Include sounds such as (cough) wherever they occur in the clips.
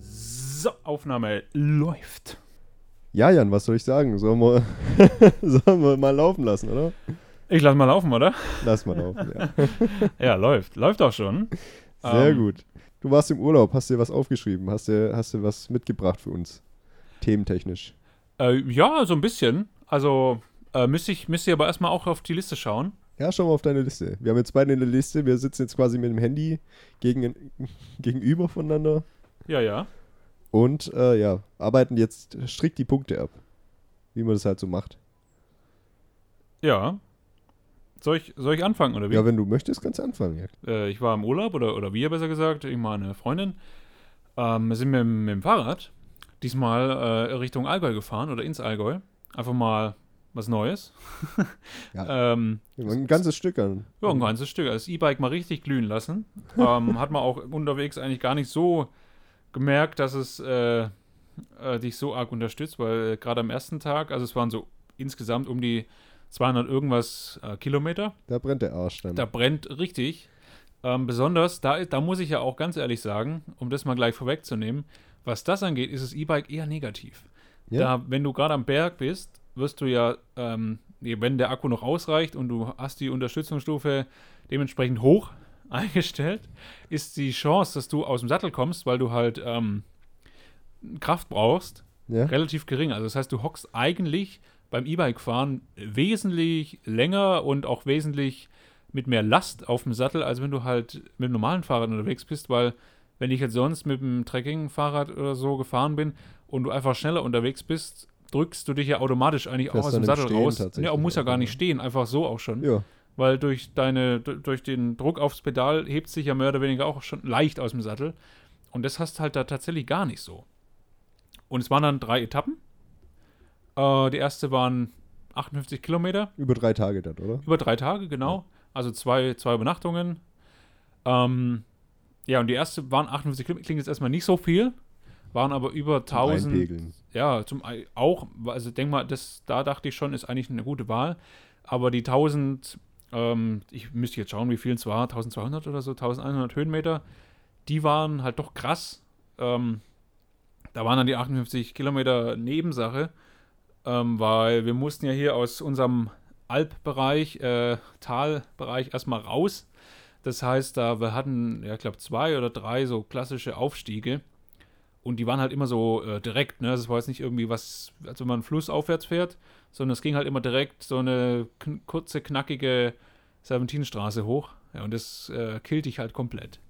So, Aufnahme läuft. Ja, Jan, was soll ich sagen? Sollen wir, (laughs) sollen wir mal laufen lassen, oder? Ich lass mal laufen, oder? Lass mal laufen, ja. (laughs) Ja, läuft. Läuft auch schon. Sehr Ähm, gut. Du warst im Urlaub, hast dir was aufgeschrieben, hast dir, hast dir was mitgebracht für uns? Thementechnisch. Äh, ja, so ein bisschen. Also äh, müsste ich, müsste ich aber erstmal auch auf die Liste schauen. Ja, schau mal auf deine Liste. Wir haben jetzt beide eine Liste, wir sitzen jetzt quasi mit dem Handy gegen, (laughs) gegenüber voneinander Ja, ja. und äh, ja, arbeiten jetzt strikt die Punkte ab. Wie man das halt so macht. Ja. Soll ich, soll ich anfangen, oder wie? Ja, wenn du möchtest, kannst du anfangen. Ja. äh, ich war im Urlaub, oder, oder wir besser gesagt, ich meine Freundin. Ähm, wir sind mit, dem- mit dem Fahrrad diesmal äh, Richtung Allgäu gefahren oder ins Allgäu. Einfach mal was Neues. (laughs) Ja. ähm, Ein ganzes Stück an. Ja, ein ganzes Stück. Also Das E-Bike mal richtig glühen lassen. (laughs) ähm, hat man auch unterwegs eigentlich gar nicht so gemerkt, dass es äh, äh, dich so arg unterstützt, weil äh, gerade am ersten Tag, also es waren so insgesamt um die 200 irgendwas äh, Kilometer, Da brennt der Arsch dann. da brennt richtig. Ähm, besonders, da, da muss ich ja auch ganz ehrlich sagen, um das mal gleich vorwegzunehmen, was das angeht, ist das E-Bike eher negativ. Ja? Da, wenn du gerade am Berg bist, wirst du ja, ähm, wenn der Akku noch ausreicht und du hast die Unterstützungsstufe dementsprechend hoch (laughs) eingestellt, ist die Chance, dass du aus dem Sattel kommst, weil du halt ähm, Kraft brauchst, ja? relativ gering. Also das heißt, du hockst eigentlich beim E-Bike-Fahren wesentlich länger und auch wesentlich mit mehr Last auf dem Sattel, als wenn du halt mit einem normalen Fahrrad unterwegs bist, weil wenn ich jetzt sonst mit dem Trekking-Fahrrad oder so gefahren bin und du einfach schneller unterwegs bist, drückst du dich ja automatisch eigentlich auch aus dem Sattel Stehen raus. Ja, muss ja gar ja. nicht stehen, einfach so auch schon. Ja. Weil durch deine, durch den Druck aufs Pedal hebt sich ja mehr oder weniger auch schon leicht aus dem Sattel. Und das hast halt da tatsächlich gar nicht so. Und es waren dann drei Etappen. Äh, die erste waren 58 Kilometer, Über drei Tage dann, oder? über drei Tage, genau. Also zwei, zwei Übernachtungen. Ähm, ja, und die erste waren 58 Kilometer, klingt jetzt erstmal nicht so viel, waren aber über 1000, Einpegeln. ja, zum auch, also denk mal, das, da dachte ich schon, ist eigentlich eine gute Wahl. Aber die 1000, ähm, ich müsste jetzt schauen, wie viel es war, 1200 oder so, 1100 Höhenmeter, die waren halt doch krass. Ähm, da waren dann die 58 Kilometer Nebensache, ähm, weil wir mussten ja hier aus unserem Alpbereich, äh, Talbereich erstmal raus. Das heißt, da wir hatten, ja, ich glaube, zwei oder drei so klassische Aufstiege. Und die waren halt immer so äh, direkt, ne? Das war jetzt nicht irgendwie was, als wenn man einen Fluss aufwärts fährt, sondern es ging halt immer direkt so eine kn kurze, knackige Serpentinenstraße hoch. Ja, und das äh, killt dich halt komplett.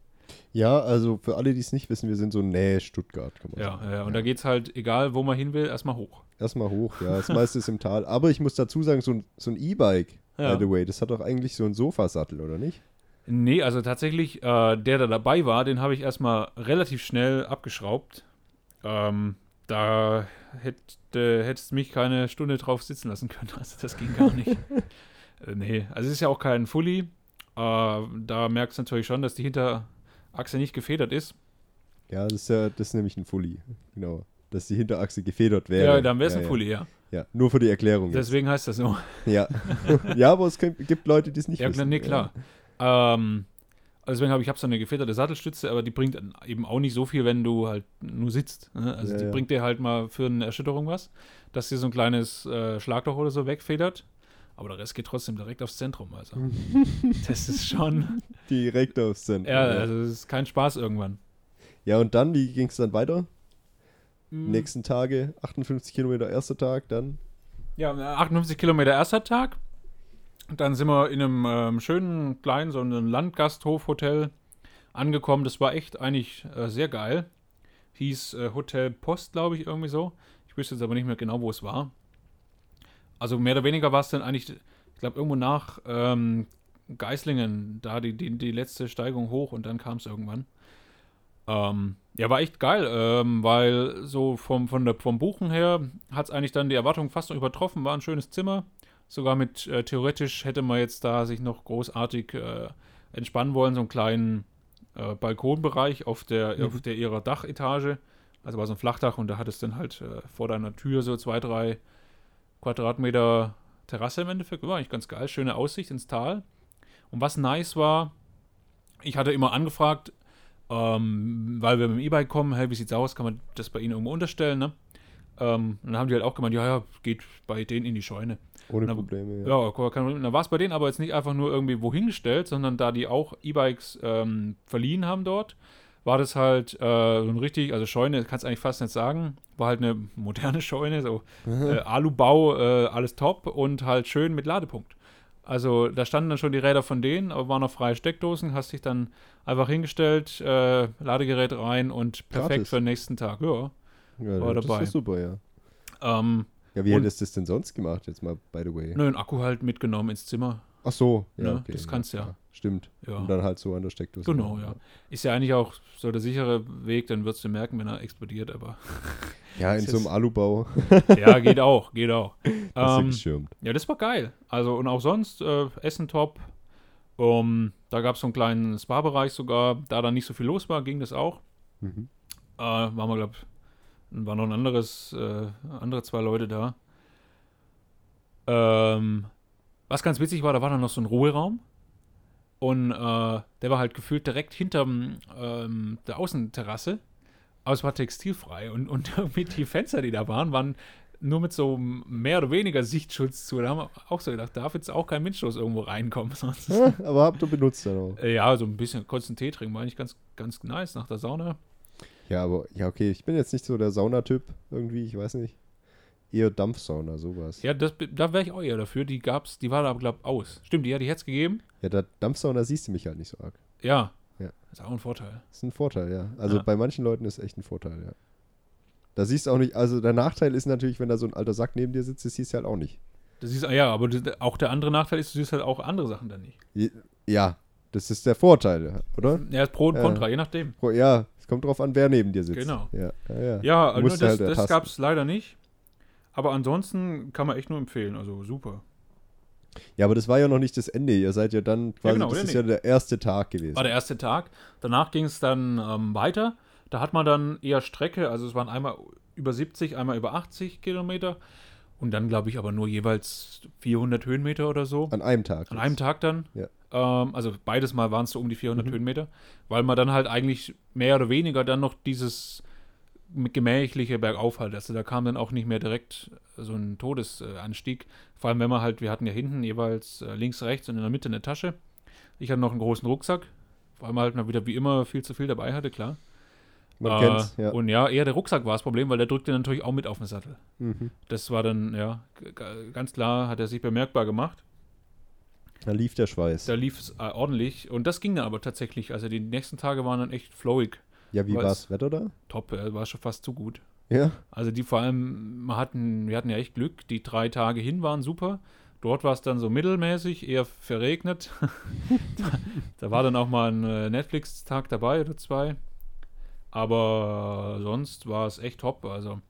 Ja, also für alle, die es nicht wissen, wir sind so Nähe Stuttgart, Ja, ja, und da geht's halt, egal wo man hin will, erstmal hoch. Erstmal hoch, ja. Das meiste ist im Tal. Aber ich muss dazu sagen, so ein, so ein E-Bike, Ja. by the way, das hat doch eigentlich so einen Sofasattel, oder nicht? Nee, also tatsächlich, äh, der da dabei war, den habe ich erstmal relativ schnell abgeschraubt. Ähm, da hätte, hättest mich keine Stunde drauf sitzen lassen können. (laughs) Also das ging gar nicht. (laughs) äh, nee, also es ist ja auch kein Fully. Äh, da merkst du natürlich schon, dass die Hinterachse nicht gefedert ist. Ja, das ist ja, das ist nämlich ein Fully. Genau. Dass die Hinterachse gefedert wäre. Ja, dann wäre es ja, ein ja. Fully, ja. Ja, nur für die Erklärung. jetzt. Deswegen heißt das so. Ja. (laughs) ja, aber es gibt, Leute, die es nicht Ja, wissen. klar, nee, klar. Ähm, also deswegen habe ich hab so eine gefederte Sattelstütze, aber die bringt eben auch nicht so viel, wenn du halt nur sitzt. Ne? Also Ja, die ja. bringt dir halt mal für eine Erschütterung was, dass dir so ein kleines äh, Schlagloch oder so wegfedert. Aber der Rest geht trotzdem direkt aufs Zentrum. Also (laughs) das ist schon, Direkt aufs Zentrum. ja, also das ist kein Spaß irgendwann. ja, und dann, wie ging es dann weiter? Mhm. Nächsten Tage, 58 Kilometer, erster Tag, dann. Ja, 58 Kilometer erster Tag. Dann sind wir in einem ähm, schönen kleinen, so einem Landgasthofhotel angekommen. Das war echt eigentlich äh, sehr geil. Hieß äh, Hotel Post, glaube ich, irgendwie so. Ich wüsste jetzt aber nicht mehr genau, wo es war. Also mehr oder weniger war es dann eigentlich, ich glaube, irgendwo nach ähm, Geislingen, da die, die, die letzte Steigung hoch und dann kam es irgendwann. Ähm, ja, war echt geil, ähm, weil so vom, von der, vom Buchen her hat es eigentlich dann die Erwartungen fast noch übertroffen. War ein schönes Zimmer. Sogar mit, äh, theoretisch hätte man jetzt da sich noch großartig äh, entspannen wollen, so einen kleinen äh, Balkonbereich auf der, Mhm. auf der ihrer Dachetage. Also war so ein Flachdach und da hat es dann halt äh, vor deiner Tür so zwei, drei Quadratmeter Terrasse im Endeffekt. War eigentlich ganz geil. Schöne Aussicht ins Tal. Und was nice war, ich hatte immer angefragt, ähm, weil wir mit dem E-Bike kommen, hey, wie sieht's aus? Kann man das bei Ihnen irgendwo unterstellen, ne? Ähm, und dann haben die halt auch gemeint, ja, ja, geht bei denen in die Scheune. Ohne Na, Probleme, ja. Ja, kein Problem. Da war es bei denen aber jetzt nicht einfach nur irgendwie wohin gestellt, sondern da die auch E-Bikes ähm, verliehen haben dort, war das halt äh, so ein richtig, also Scheune, kannst du eigentlich fast nicht sagen, war halt eine moderne Scheune, so (laughs) äh, Alubau, äh, alles top und halt schön mit Ladepunkt. Also da standen dann schon die Räder von denen, aber waren noch freie Steckdosen, hast dich dann einfach hingestellt, äh, Ladegerät rein und perfekt Gratis. für den nächsten Tag. Ja. ja war das dabei. ist super, ja. Ähm, Ja, wie Und- hättest du das denn sonst gemacht, jetzt mal, by the way? nö, einen Akku halt mitgenommen ins Zimmer. Ach so, ja, Ne, okay. das kannst du ja. klar. Stimmt. Ja. Und dann halt so an der Steckdose. Genau, ja. Ist ja eigentlich auch so der sichere Weg, dann wirst du merken, wenn er explodiert, aber (laughs) Ja, in so einem Alubau. ja, geht auch, geht auch. Das ist ja Ähm, ja, das war geil. Also und auch sonst, äh, Essen top. Um, da gab es so einen kleinen Spa-Bereich sogar. Da dann nicht so viel los war, ging das auch. Mhm. Äh, waren wir, glaube war noch ein anderes, äh, andere zwei Leute da. Ähm, was ganz witzig war, da war dann noch so ein Ruheraum. Und äh, der war halt gefühlt direkt hinterm ähm, der Außenterrasse. Aber es war textilfrei. Und, und (laughs) irgendwie die Fenster, die da waren, waren nur mit so mehr oder weniger Sichtschutz zu. Da haben wir auch so gedacht, darf jetzt auch kein Windstoß irgendwo reinkommen. (laughs) Sonst Ja, (laughs) aber habt ihr benutzt dann auch. ja, so ein bisschen kurz einen Tee trinken war eigentlich ganz, ganz nice nach der Sauna. Ja, aber, ja, okay, ich bin jetzt nicht so der Saunatyp irgendwie, ich weiß nicht. Eher Dampfsauna, sowas. Ja, das, da wäre ich auch eher dafür. Die gab's, die war da, glaube ich, aus. Stimmt, die, ja, die es gegeben. Ja, da Dampfsauna siehst du mich halt nicht so arg. Ja. Ja. Ist auch ein Vorteil. Das ist ein Vorteil, ja. Also Ja. bei manchen Leuten ist echt ein Vorteil, ja. Da siehst du auch nicht, also der Nachteil ist natürlich, wenn da so ein alter Sack neben dir sitzt, das siehst du halt auch nicht. Das ist, ja, aber auch der andere Nachteil ist, du siehst halt auch andere Sachen dann nicht. Ja, das ist der Vorteil, oder? Ja, ist Pro und Ja. Contra, je nachdem. Pro- Ja, kommt drauf an, wer neben dir sitzt. Genau. Ja, ja, ja. Ja, also das, halt das gab es leider nicht. Aber ansonsten kann man echt nur empfehlen. Also super. Ja, aber das war ja noch nicht das Ende. Ihr seid ja dann quasi, genau, das ist nee. ja der erste Tag gewesen. War der erste Tag. Danach ging es dann ähm, weiter. Da hat man dann eher Strecke. Also es waren einmal über 70, einmal über 80 Kilometer. Und dann, glaube ich, aber nur jeweils 400 Höhenmeter oder so. An einem Tag. An jetzt. einem Tag dann. Ja. Ähm, also beides Mal waren es so um die 400 Mhm. Höhenmeter, weil man dann halt eigentlich mehr oder weniger dann noch dieses gemächliche bergauf halt. Also da kam dann auch nicht mehr direkt so ein Todesanstieg. Vor allem, wenn man halt, wir hatten ja hinten jeweils äh, links, rechts und in der Mitte eine Tasche. Ich hatte noch einen großen Rucksack, weil man halt mal wieder wie immer viel zu viel dabei hatte, klar. Man Äh, kennt's, ja. Und ja, eher der Rucksack war das Problem, weil der drückte natürlich auch mit auf den Sattel. Mhm. Das war dann, ja, ganz klar, hat er sich bemerkbar gemacht. Da lief der Schweiß. Da lief es äh, ordentlich und das ging dann aber tatsächlich. Also die nächsten Tage waren dann echt flowig. ja, wie war das Wetter da? Top, äh, war schon fast zu gut. Ja. Also die vor allem, wir hatten, wir hatten ja echt Glück. Die drei Tage hin waren super. Dort war es dann so mittelmäßig, eher verregnet. (laughs) da, da war dann auch mal ein äh, Netflix-Tag dabei oder zwei. Aber sonst war es echt top. Also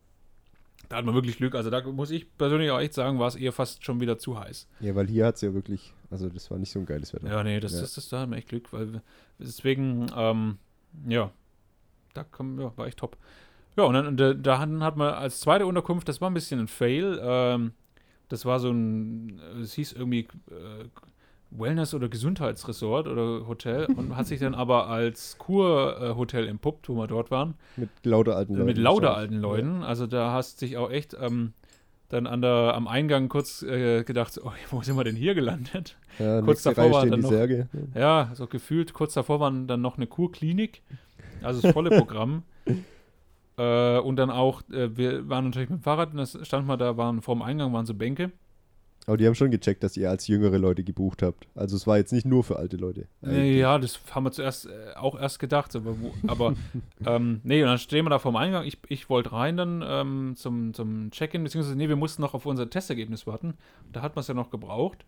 da hat man wirklich Glück. Also da muss ich persönlich auch echt sagen, war es eher fast schon wieder zu heiß. Ja, weil hier hat es ja wirklich, also das war nicht so ein geiles Wetter. Ja, nee, das, Ja. das, das, da haben wir echt Glück, weil deswegen, ähm, ja, da kam, ja, war echt top. Ja, und dann und da, da hatten- hat man als zweite Unterkunft, das war ein bisschen ein Fail, ähm, das war so ein, es hieß irgendwie äh, Wellness- oder Gesundheitsresort oder Hotel und hat sich dann aber als Kurhotel Hotel entpuppt, wo wir dort waren. Mit lauter alten Leuten. Mit lauter alten Leuten. Also da hast dich auch echt ähm, dann an der, am Eingang kurz äh, gedacht, oh, wo sind wir denn hier gelandet? Ja, ja Kurz davor war dann noch- Särge. Ja, so gefühlt kurz davor waren dann noch eine Kurklinik. Also das volle Programm. äh, und dann auch, äh, wir waren natürlich mit dem Fahrrad und das stand mal da, waren vor dem Eingang waren so Bänke. Aber die haben schon gecheckt, dass ihr als jüngere Leute gebucht habt. Also es war jetzt nicht nur für alte Leute. Äh, ja, das haben wir zuerst äh, auch erst gedacht, aber, wo, aber (laughs) ähm, nee, und dann stehen wir da vor dem Eingang. Ich, ich wollte rein dann ähm, zum, zum Check-in, beziehungsweise nee, wir mussten noch auf unser Testergebnis warten. Da hat man es ja noch gebraucht.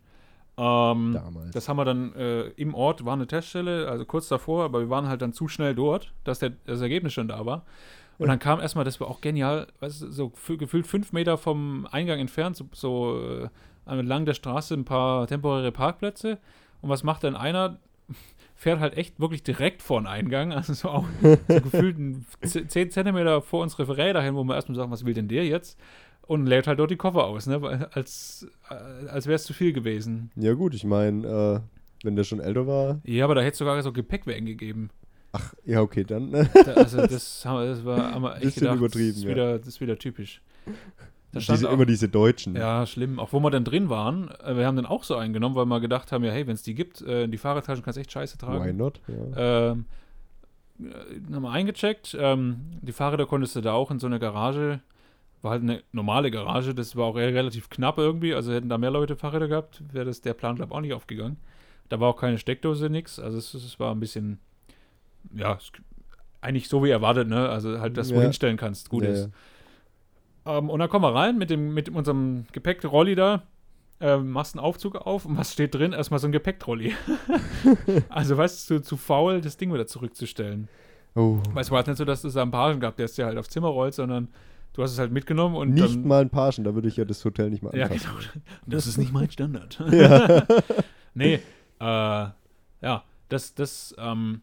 Ähm, Damals. Das haben wir dann äh, im Ort, war eine Teststelle, also kurz davor, aber wir waren halt dann zu schnell dort, dass der, das Ergebnis schon da war. Und dann kam erstmal, das war auch genial, weißt so fü- gefühlt fünf Meter vom Eingang entfernt, so, so äh, entlang der Straße ein paar temporäre Parkplätze. Und was macht dann einer? (laughs) Fährt halt echt wirklich direkt vor den Eingang, (laughs) also so auch so gefühlt ein Z- 10 Zentimeter vor unsere Räder hin, wo wir erstmal sagen, was will denn der jetzt? und lädt halt dort die Koffer aus, ne? Als, äh, als wäre es zu viel gewesen. Ja, gut, ich meine, äh, wenn der schon älter war. Ja, aber da hätte es sogar so Gepäckwägen gegeben. Ach, ja, okay, dann. ne? Da, also das, haben das war haben wir (laughs) echt gedacht, übertrieben, das ist, ja. wieder, das ist wieder typisch. Diese, auch, immer diese Deutschen. ja, schlimm. Auch wo wir dann drin waren, äh, wir haben dann auch so einen genommen, weil wir gedacht haben, ja, hey, wenn es die gibt, äh, die Fahrradtaschen kannst du echt scheiße tragen. Why not? Ja. Ähm, äh, haben wir eingecheckt. Ähm, die Fahrräder konntest du da auch in so eine Garage. War halt eine normale Garage. Das war auch re- relativ knapp irgendwie. Also hätten da mehr Leute Fahrräder gehabt, wäre das der Plan, glaube ich, auch nicht aufgegangen. Da war auch keine Steckdose, nix. Also es, es war ein bisschen, ja, es, eigentlich so wie erwartet, ne? Also halt, dass du Ja. hinstellen kannst. Gut Ja, ist. Ähm, und dann kommen wir rein mit, dem, mit unserem Gepäcktrolli da. Ähm, machst einen Aufzug auf und was steht drin? Erstmal so ein Gepäcktrolli. (laughs) also, weißt du, zu, zu faul, das Ding wieder zurückzustellen. Oh. Weil es war jetzt nicht so, dass es da einen Pagen gab, der es dir halt aufs Zimmer rollt, sondern du hast es halt mitgenommen und Nicht dann. mal ein Pagen, da würde ich ja das Hotel nicht mal ja, anfassen. genau. Das ist nicht mein Standard. (laughs) Ja. (laughs) nee, äh, ja, das, das, ähm,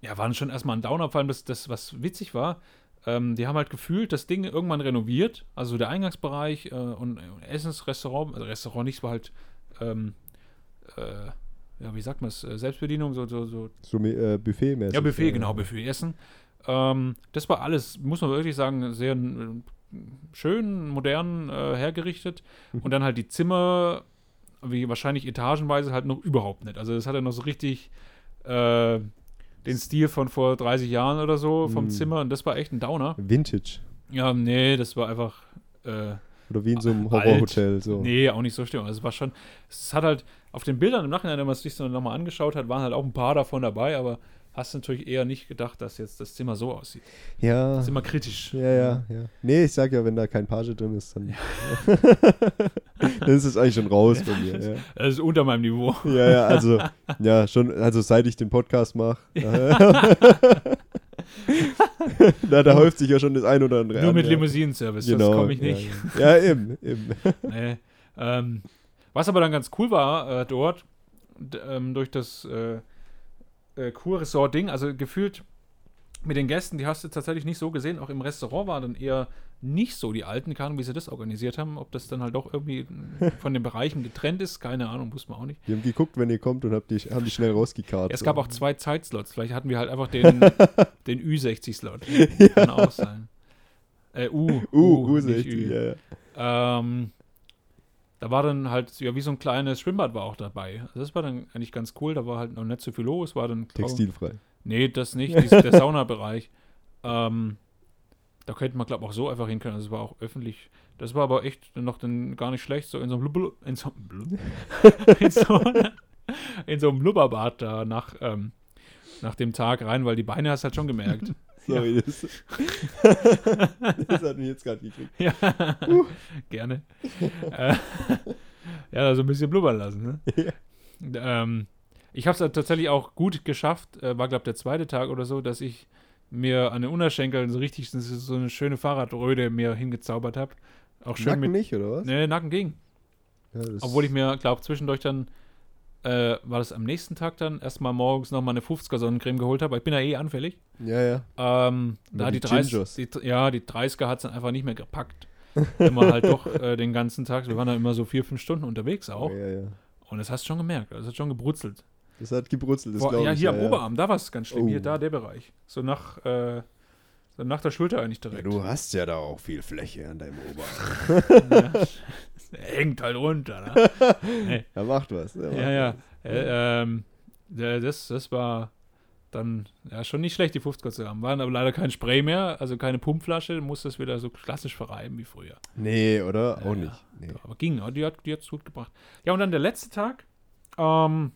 ja, war schon erstmal ein Downer, vor allem das, das was witzig war, ähm, die haben halt gefühlt das Ding irgendwann renoviert, also der Eingangsbereich äh, und, und Essensrestaurant, also Restaurant nicht, es war halt, ähm, äh, ja, wie sagt man es, äh, Selbstbedienung, so, so, so So äh, Buffet-mäßig. ja, Buffet, genau, Buffet essen. Ähm, das war alles, muss man wirklich sagen, sehr äh, schön, modern äh, hergerichtet. Und dann halt die Zimmer, wie wahrscheinlich etagenweise, halt noch überhaupt nicht. Also das hatte noch so richtig den Stil von vor 30 Jahren oder so vom Mm. Zimmer. Und das war echt ein Downer. Vintage. Ja, nee, das war einfach. Äh, Oder wie in so einem. Horrorhotel. So. Nee, auch nicht so schlimm. Also es war schon, es hat halt auf den Bildern im Nachhinein, wenn man es sich so nochmal angeschaut hat, waren halt auch ein paar davon dabei, aber hast natürlich eher nicht gedacht, dass jetzt das Zimmer so aussieht. Ja. Das ist immer kritisch. Ja, ja, ja. Nee, ich sag ja, wenn da kein Page drin ist, dann, (laughs) (laughs) (laughs) dann ist es eigentlich schon raus bei mir. Ja. Das ist unter meinem Niveau. ja, ja, also, (laughs) ja, schon, also seit ich den Podcast mache, (laughs) da, da häuft sich ja schon das ein oder andere Nur an, mit ja. Limousinenservice, Genau, das komme ich ja, nicht. Ja, ja eben, eben. Nee. Ähm, was aber dann ganz cool war äh, dort, ähm, durch das äh, äh, Kurresort-Ding, also gefühlt mit den Gästen, die hast du tatsächlich nicht so gesehen. Auch im Restaurant waren dann eher nicht so die alten Karten, wie sie das organisiert haben. Ob das dann halt doch irgendwie (laughs) von den Bereichen getrennt ist, keine Ahnung, wusste man auch nicht. Die haben geguckt, wenn ihr kommt und habt die, haben die schnell rausgekarrt. Es so. gab auch zwei Zeitslots. Vielleicht hatten wir halt einfach den, (laughs) den Ü60-Slot. Kann auch sein. Äh, U. Uh, uh, nicht 60, Ü. ja, ja. Ähm, da war dann halt, ja, wie so ein kleines Schwimmbad war auch dabei. Also das war dann eigentlich ganz cool. Da war halt noch nicht so viel los. War dann Textilfrei. Nee, das nicht. Dies, der (laughs) Saunabereich. Ähm, da könnte man, glaube ich, auch so einfach hin können. Das war auch öffentlich. Das war aber echt noch dann gar nicht schlecht. So in so einem, Blub, in so, Blub, (laughs) in so, in so einem Blubberbad da nach, ähm, nach dem Tag rein, weil die Beine hast halt schon gemerkt. Sorry, das, (laughs) das hat mich jetzt gerade gekriegt. Ja, gerne. äh, ja, da so ein bisschen blubbern lassen. Ne? Ähm, ich habe es tatsächlich auch gut geschafft, äh, war glaube der zweite Tag oder so, dass ich mir an den Unterschenkeln so richtig so- eine schöne Fahrradröde mir hingezaubert habe. Auch schön Nacken mit. nicht, oder was? Nee, Nacken ging. Ja, Obwohl ich mir, glaube zwischendurch dann, äh, war das am nächsten Tag dann, erstmal morgens noch mal eine 50er Sonnencreme geholt habe. Ich bin ja eh anfällig. Ja, ja. Ähm, da die die, 30, Gingers. die, ja, die 30er hat es dann einfach nicht mehr gepackt. (laughs) Immer halt doch äh, den ganzen Tag. Wir waren dann immer so vier, fünf Stunden unterwegs auch. Ja, ja. Und das hast du schon gemerkt. Das hat schon gebrutzelt. Das hat gebrutzelt, das glaube ja, ich. hier ja, am ja. Oberarm, da war es ganz schlimm. Oh. Hier, da der Bereich. So nach, äh, so nach der Schulter eigentlich Ja, direkt. du hast ja da auch viel Fläche an deinem Oberarm. (laughs) (laughs) (laughs) Hängt halt runter. Ne? (laughs) Er macht was. er macht ja, ja. was. Äh, ähm, der- das, das war dann ja schon nicht schlecht, die 50er zu haben. Waren aber leider kein Spray mehr, also keine Pumpflasche. Musste es wieder so klassisch verreiben wie früher. Nee, oder? Auch ja. nicht. Nee. Aber ging, ja, die hat die hat's gut gebracht. Ja, und dann der letzte Tag, ähm,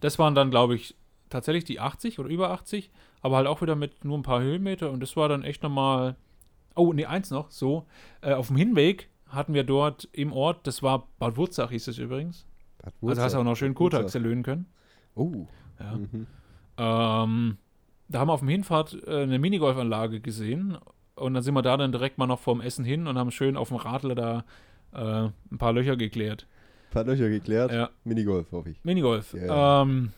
das waren dann, glaube ich, tatsächlich die 80 oder über 80, aber halt auch wieder mit nur ein paar Höhenmeter und das war dann echt nochmal. Oh, nee, eins noch, so. Äh, auf dem Hinweg hatten wir dort im Ort, das war Bad Wurzach, hieß es übrigens. Bad Also hast du auch noch schön Wurzach. Kurtaxe löhnen können. Oh. Ja. Mhm. Ähm, da haben wir auf dem Hinfahrt äh, eine Minigolfanlage gesehen und dann sind wir da dann direkt mal noch vorm Essen hin und haben schön auf dem Radler da äh, ein paar Löcher geklärt. Paar Löcher geklärt. Ja. Minigolf, hoffe ich. Minigolf. Ja. Ähm,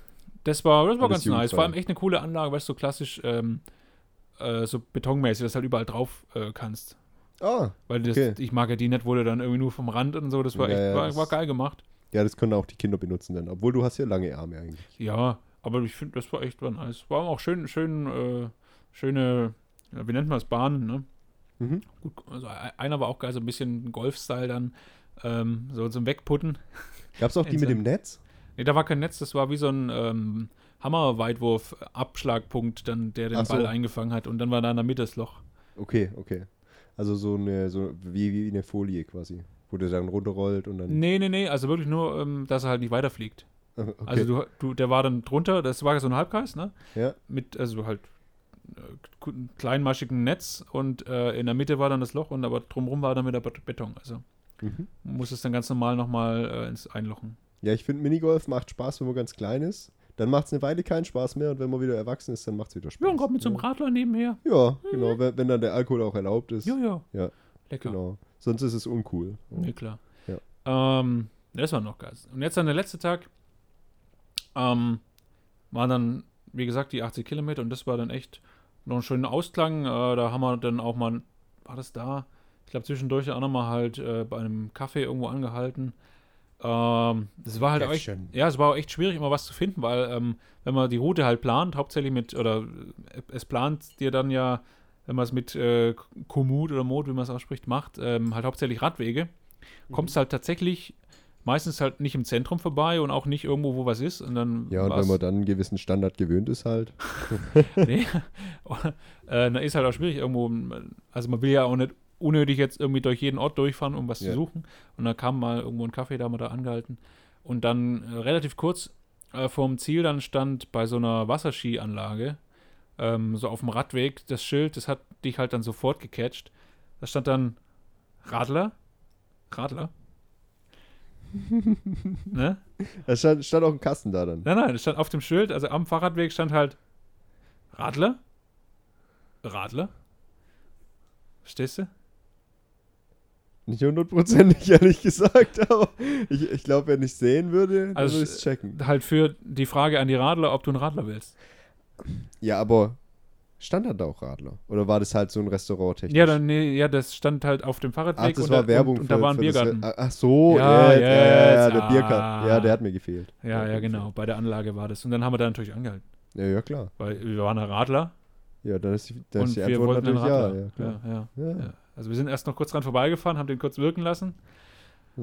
das war, das war Alles ganz nice. jugendfrei. Vor allem echt eine coole Anlage, weißt du, so klassisch ähm, äh, so betonmäßig, dass du halt überall drauf äh, kannst. Ah, Weil das, Okay. ich mag ja die nicht, du dann irgendwie nur vom Rand und so, das war Ja, echt, ja, war, das- war geil gemacht. ja, das können auch die Kinder benutzen dann. Obwohl du hast ja lange Arme eigentlich. Ja, aber ich finde, das war echt war nice. War auch schön, schön, äh, schöne, wie nennt man das, Bahnen, ne? Mhm. Gut, also e- einer war auch geil, so ein bisschen Golf-Style dann, ähm, so zum Wegputten. (laughs) Gab es auch die mit dem Netz? Ne, da war kein Netz, das war wie so ein ähm, Hammer-Weitwurf-Abschlagpunkt, dann, der den so. Ball eingefangen hat und dann war da in der Mitte das Loch. Okay, okay. Also so eine, so wie, wie eine Folie quasi. Wo der dann runterrollt und dann. Nee, nee, nee, also wirklich nur, ähm, dass er halt nicht weiterfliegt. Okay. Also du, du, der war dann drunter, das war so ein Halbkreis, ne? ja. Mit, also halt äh, kleinmaschigen Netz und äh, in der Mitte war dann das Loch und aber drumherum war dann wieder Bet- Beton. Also Mhm. muss es dann ganz normal nochmal äh, ins Einlochen. Ja, ich finde Minigolf macht Spaß, wenn man ganz klein ist. Dann macht es eine Weile keinen Spaß mehr und wenn man wieder erwachsen ist, dann macht es wieder Spaß. Ja, und gerade mit so einem Radler nebenher. Ja, genau, wenn, wenn dann der Alkohol auch erlaubt ist. Ja, ja. Ja, Lecker. Genau. Sonst ist es uncool. Nee, klar. Ja. Ähm, das war noch geil. Und jetzt dann der letzte Tag. Ähm, war dann, wie gesagt, die 80 Kilometer und das war dann echt noch ein schöner Ausklang. Äh, da haben wir dann auch mal, war das da? Ich glaube, zwischendurch auch nochmal halt äh, bei einem Café irgendwo angehalten. Ähm, das war halt auch echt, ja, es war auch echt schwierig, immer was zu finden, weil ähm, wenn man die Route halt plant, hauptsächlich mit, oder äh, es plant dir dann ja, wenn man es mit äh, Komoot oder Mod, wie man es ausspricht, macht, ähm, halt hauptsächlich Radwege, Mhm. kommst halt tatsächlich meistens halt nicht im Zentrum vorbei und auch nicht irgendwo, wo was ist. Und dann Ja, und wenn man dann einen gewissen Standard gewöhnt ist halt. (laughs) nee. (laughs) äh, da ist halt auch schwierig irgendwo. Also man will ja auch nicht unnötig jetzt irgendwie durch jeden Ort durchfahren, um was Ja. zu suchen. Und dann kam mal irgendwo ein Kaffee, da haben wir da angehalten. Und dann äh, relativ kurz äh, vorm Ziel dann stand bei so einer Wasserskianlage, ähm, so auf dem Radweg, das Schild, das hat dich halt dann sofort gecatcht. Da stand dann Radler. Radler. (laughs) ne? Da stand, stand auch ein Kasten da dann. Nein, nein, es stand auf dem Schild, also am Fahrradweg stand halt Radler. Radler. Verstehst du? Nicht hundertprozentig, (laughs) ehrlich gesagt, aber ich, ich glaube, wenn ich sehen würde, dann Also, würde ich es checken. Halt für die Frage an die Radler, ob du einen Radler willst. Ja, aber stand da auch Radler? Oder war das halt so ein Restaurant technisch? Ja, dann, nee, ja, das stand halt auf dem Fahrradweg Ach, das und, war da, Werbung und, und da für, war ein das Biergarten. Re- Ach so, Ja, ja, ja, ja, ja, jetzt, der Biergarten. ah. Ja, der hat mir gefehlt. Ja, ja, genau. Bei der Anlage war das. Und dann haben wir da natürlich angehalten. Ja, ja, klar. Weil wir waren ein Radler Ja, dann ist die, dann und ist die Antwort natürlich ja. Ja, klar. ja, ja, Ja. Also wir sind erst noch kurz dran vorbeigefahren, haben den kurz wirken lassen.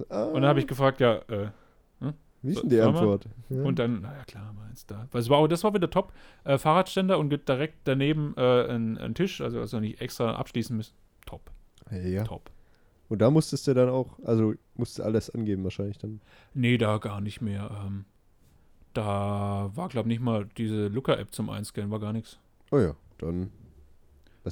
Ah, Und dann habe ich gefragt, ja, äh, Wie ist denn die? Antwort? Ja. Und dann, naja klar, meins da. Es war, das war wieder top. Äh, Fahrradständer und gibt direkt daneben äh, ein, ein Tisch, also, also nicht extra abschließen müssen. Top, ja, top. Und da musstest du dann auch, also musst du alles angeben wahrscheinlich dann. Nee, da gar nicht mehr. Ähm, da war, glaube ich, nicht mal diese Looker-App zum Einscannen, war gar nichts. Oh ja, dann.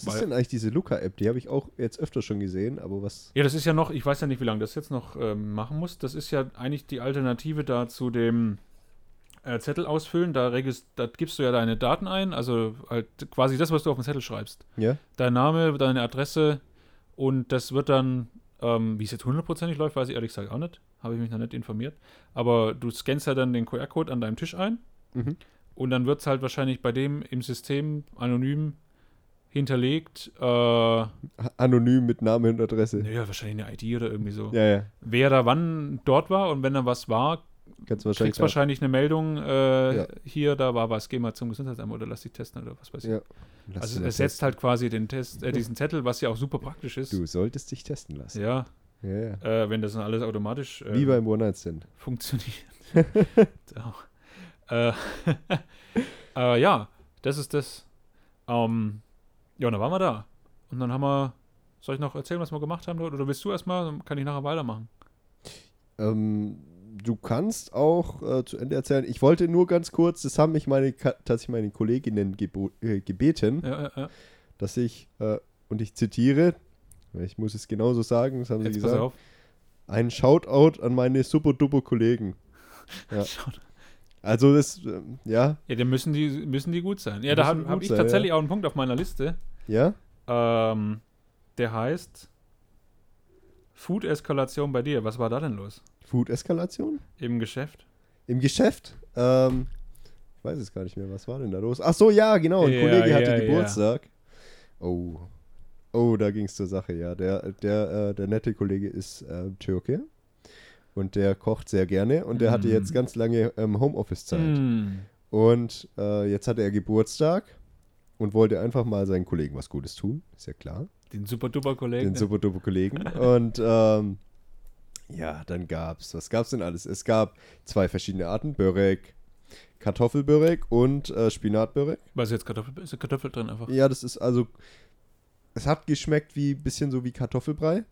Was ist denn eigentlich diese Luca-App? Die habe ich auch jetzt öfter schon gesehen, aber was. Ja, das ist ja noch, ich weiß ja nicht, wie lange das jetzt noch ähm, machen muss. Das ist ja eigentlich die Alternative da zu dem äh, Zettel ausfüllen. Da, da gibst du ja deine Daten ein, also halt quasi das, was du auf dem Zettel schreibst. Ja? dein Name, deine Adresse und das wird dann, ähm, wie es jetzt hundertprozentig läuft, weiß ich ehrlich gesagt auch nicht. Habe ich mich noch nicht informiert. Aber du scannst ja dann den QR-Code an deinem Tisch ein Mhm. und dann wird es halt wahrscheinlich bei dem im System anonym hinterlegt, äh, naja, Anonym mit Name und Adresse. wahrscheinlich eine ID oder irgendwie so. Ja, ja. Wer da wann dort war und wenn da was war, du wahrscheinlich. kriegst wahrscheinlich eine Meldung, äh, Ja. hier, da war was, geh mal zum Gesundheitsamt oder lass dich testen oder was weiß ich. Ja. Also es setzt halt quasi den Test, äh, diesen Zettel, was ja auch super praktisch ist. Du solltest dich testen lassen. Ja, Ja, ja. äh, wenn das dann alles automatisch äh, Wie beim One-Night-Stand. (laughs) funktioniert. so. äh, (laughs) äh, ja, das ist das. Ähm, ja, und dann waren wir da. Und dann haben wir. Soll ich noch erzählen, was wir gemacht haben dort? Oder willst du erstmal? Dann kann ich nachher weitermachen. Ähm, du kannst auch äh, zu Ende erzählen. Ich wollte nur ganz kurz, das haben mich meine, tatsächlich meine Kolleginnen äh, gebeten, Ja, ja, ja. dass ich, äh, und ich zitiere, ich muss es genauso sagen, das haben sie Jetzt pass gesagt, auf. ein Shoutout an meine super-duper Kollegen. (laughs) Ja. Also das, ähm, ja, Ja, dann müssen die, müssen die gut sein. Ja, da habe hab ich sein, tatsächlich auch einen Punkt auf meiner Liste. ja, Ähm, der heißt Food-Eskalation bei dir. Was war da denn los? Food-Eskalation Im Geschäft? im Geschäft. Ähm, ich weiß es gar nicht mehr, was war denn da los? Ach so, ja, genau, ein Ja, Kollege hatte ja, ja. Geburtstag. Oh, Oh, da ging es zur Sache, ja. Der, der, äh, der nette Kollege ist äh, Türke und der kocht sehr gerne und der hatte Mm. jetzt ganz lange ähm, Homeoffice-Zeit. Hm. Und äh, jetzt hatte er Geburtstag und wollte einfach mal seinen Kollegen was Gutes tun, ist ja klar. Den super-duper-Kollegen. Den super duper Kollegen. (laughs) Und ähm, ja, dann gab's, was gab's denn alles? Es gab zwei verschiedene Arten, Börek, Kartoffelbörek und äh, Spinatbörek. Was ist jetzt Kartoffel? Ist da Kartoffel drin einfach? Ja, das ist also, es hat geschmeckt wie, bisschen so wie Kartoffelbrei,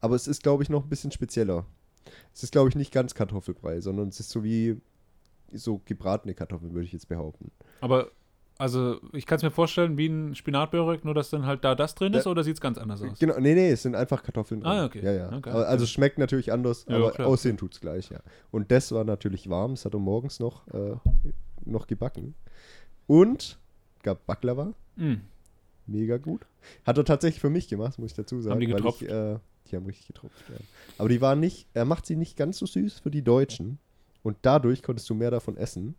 aber es ist, glaube ich, noch ein bisschen spezieller. Es ist, glaube ich, nicht ganz Kartoffelbrei, sondern es ist so wie so gebratene Kartoffeln, würde ich jetzt behaupten. Aber, also, ich kann es mir vorstellen, wie ein Spinatbörek, nur dass dann halt da das drin ist, Ja. oder sieht es ganz anders aus? Genau, nee, nee, es sind einfach Kartoffeln drin. Ah, okay. Ja, ja. Okay, aber, also okay. schmeckt natürlich anders, Ja, aber klar. aussehen tut's gleich, ja. Und das war natürlich warm, es hat er morgens noch, äh, noch gebacken. Und gab Baklava, Hm. mega gut. Hat er tatsächlich für mich gemacht, muss ich dazu sagen. die weil getropft? Ich, äh, die haben richtig getropft, ja. Aber die waren nicht, er macht sie nicht ganz so süß für die Deutschen. Und dadurch konntest du mehr davon essen.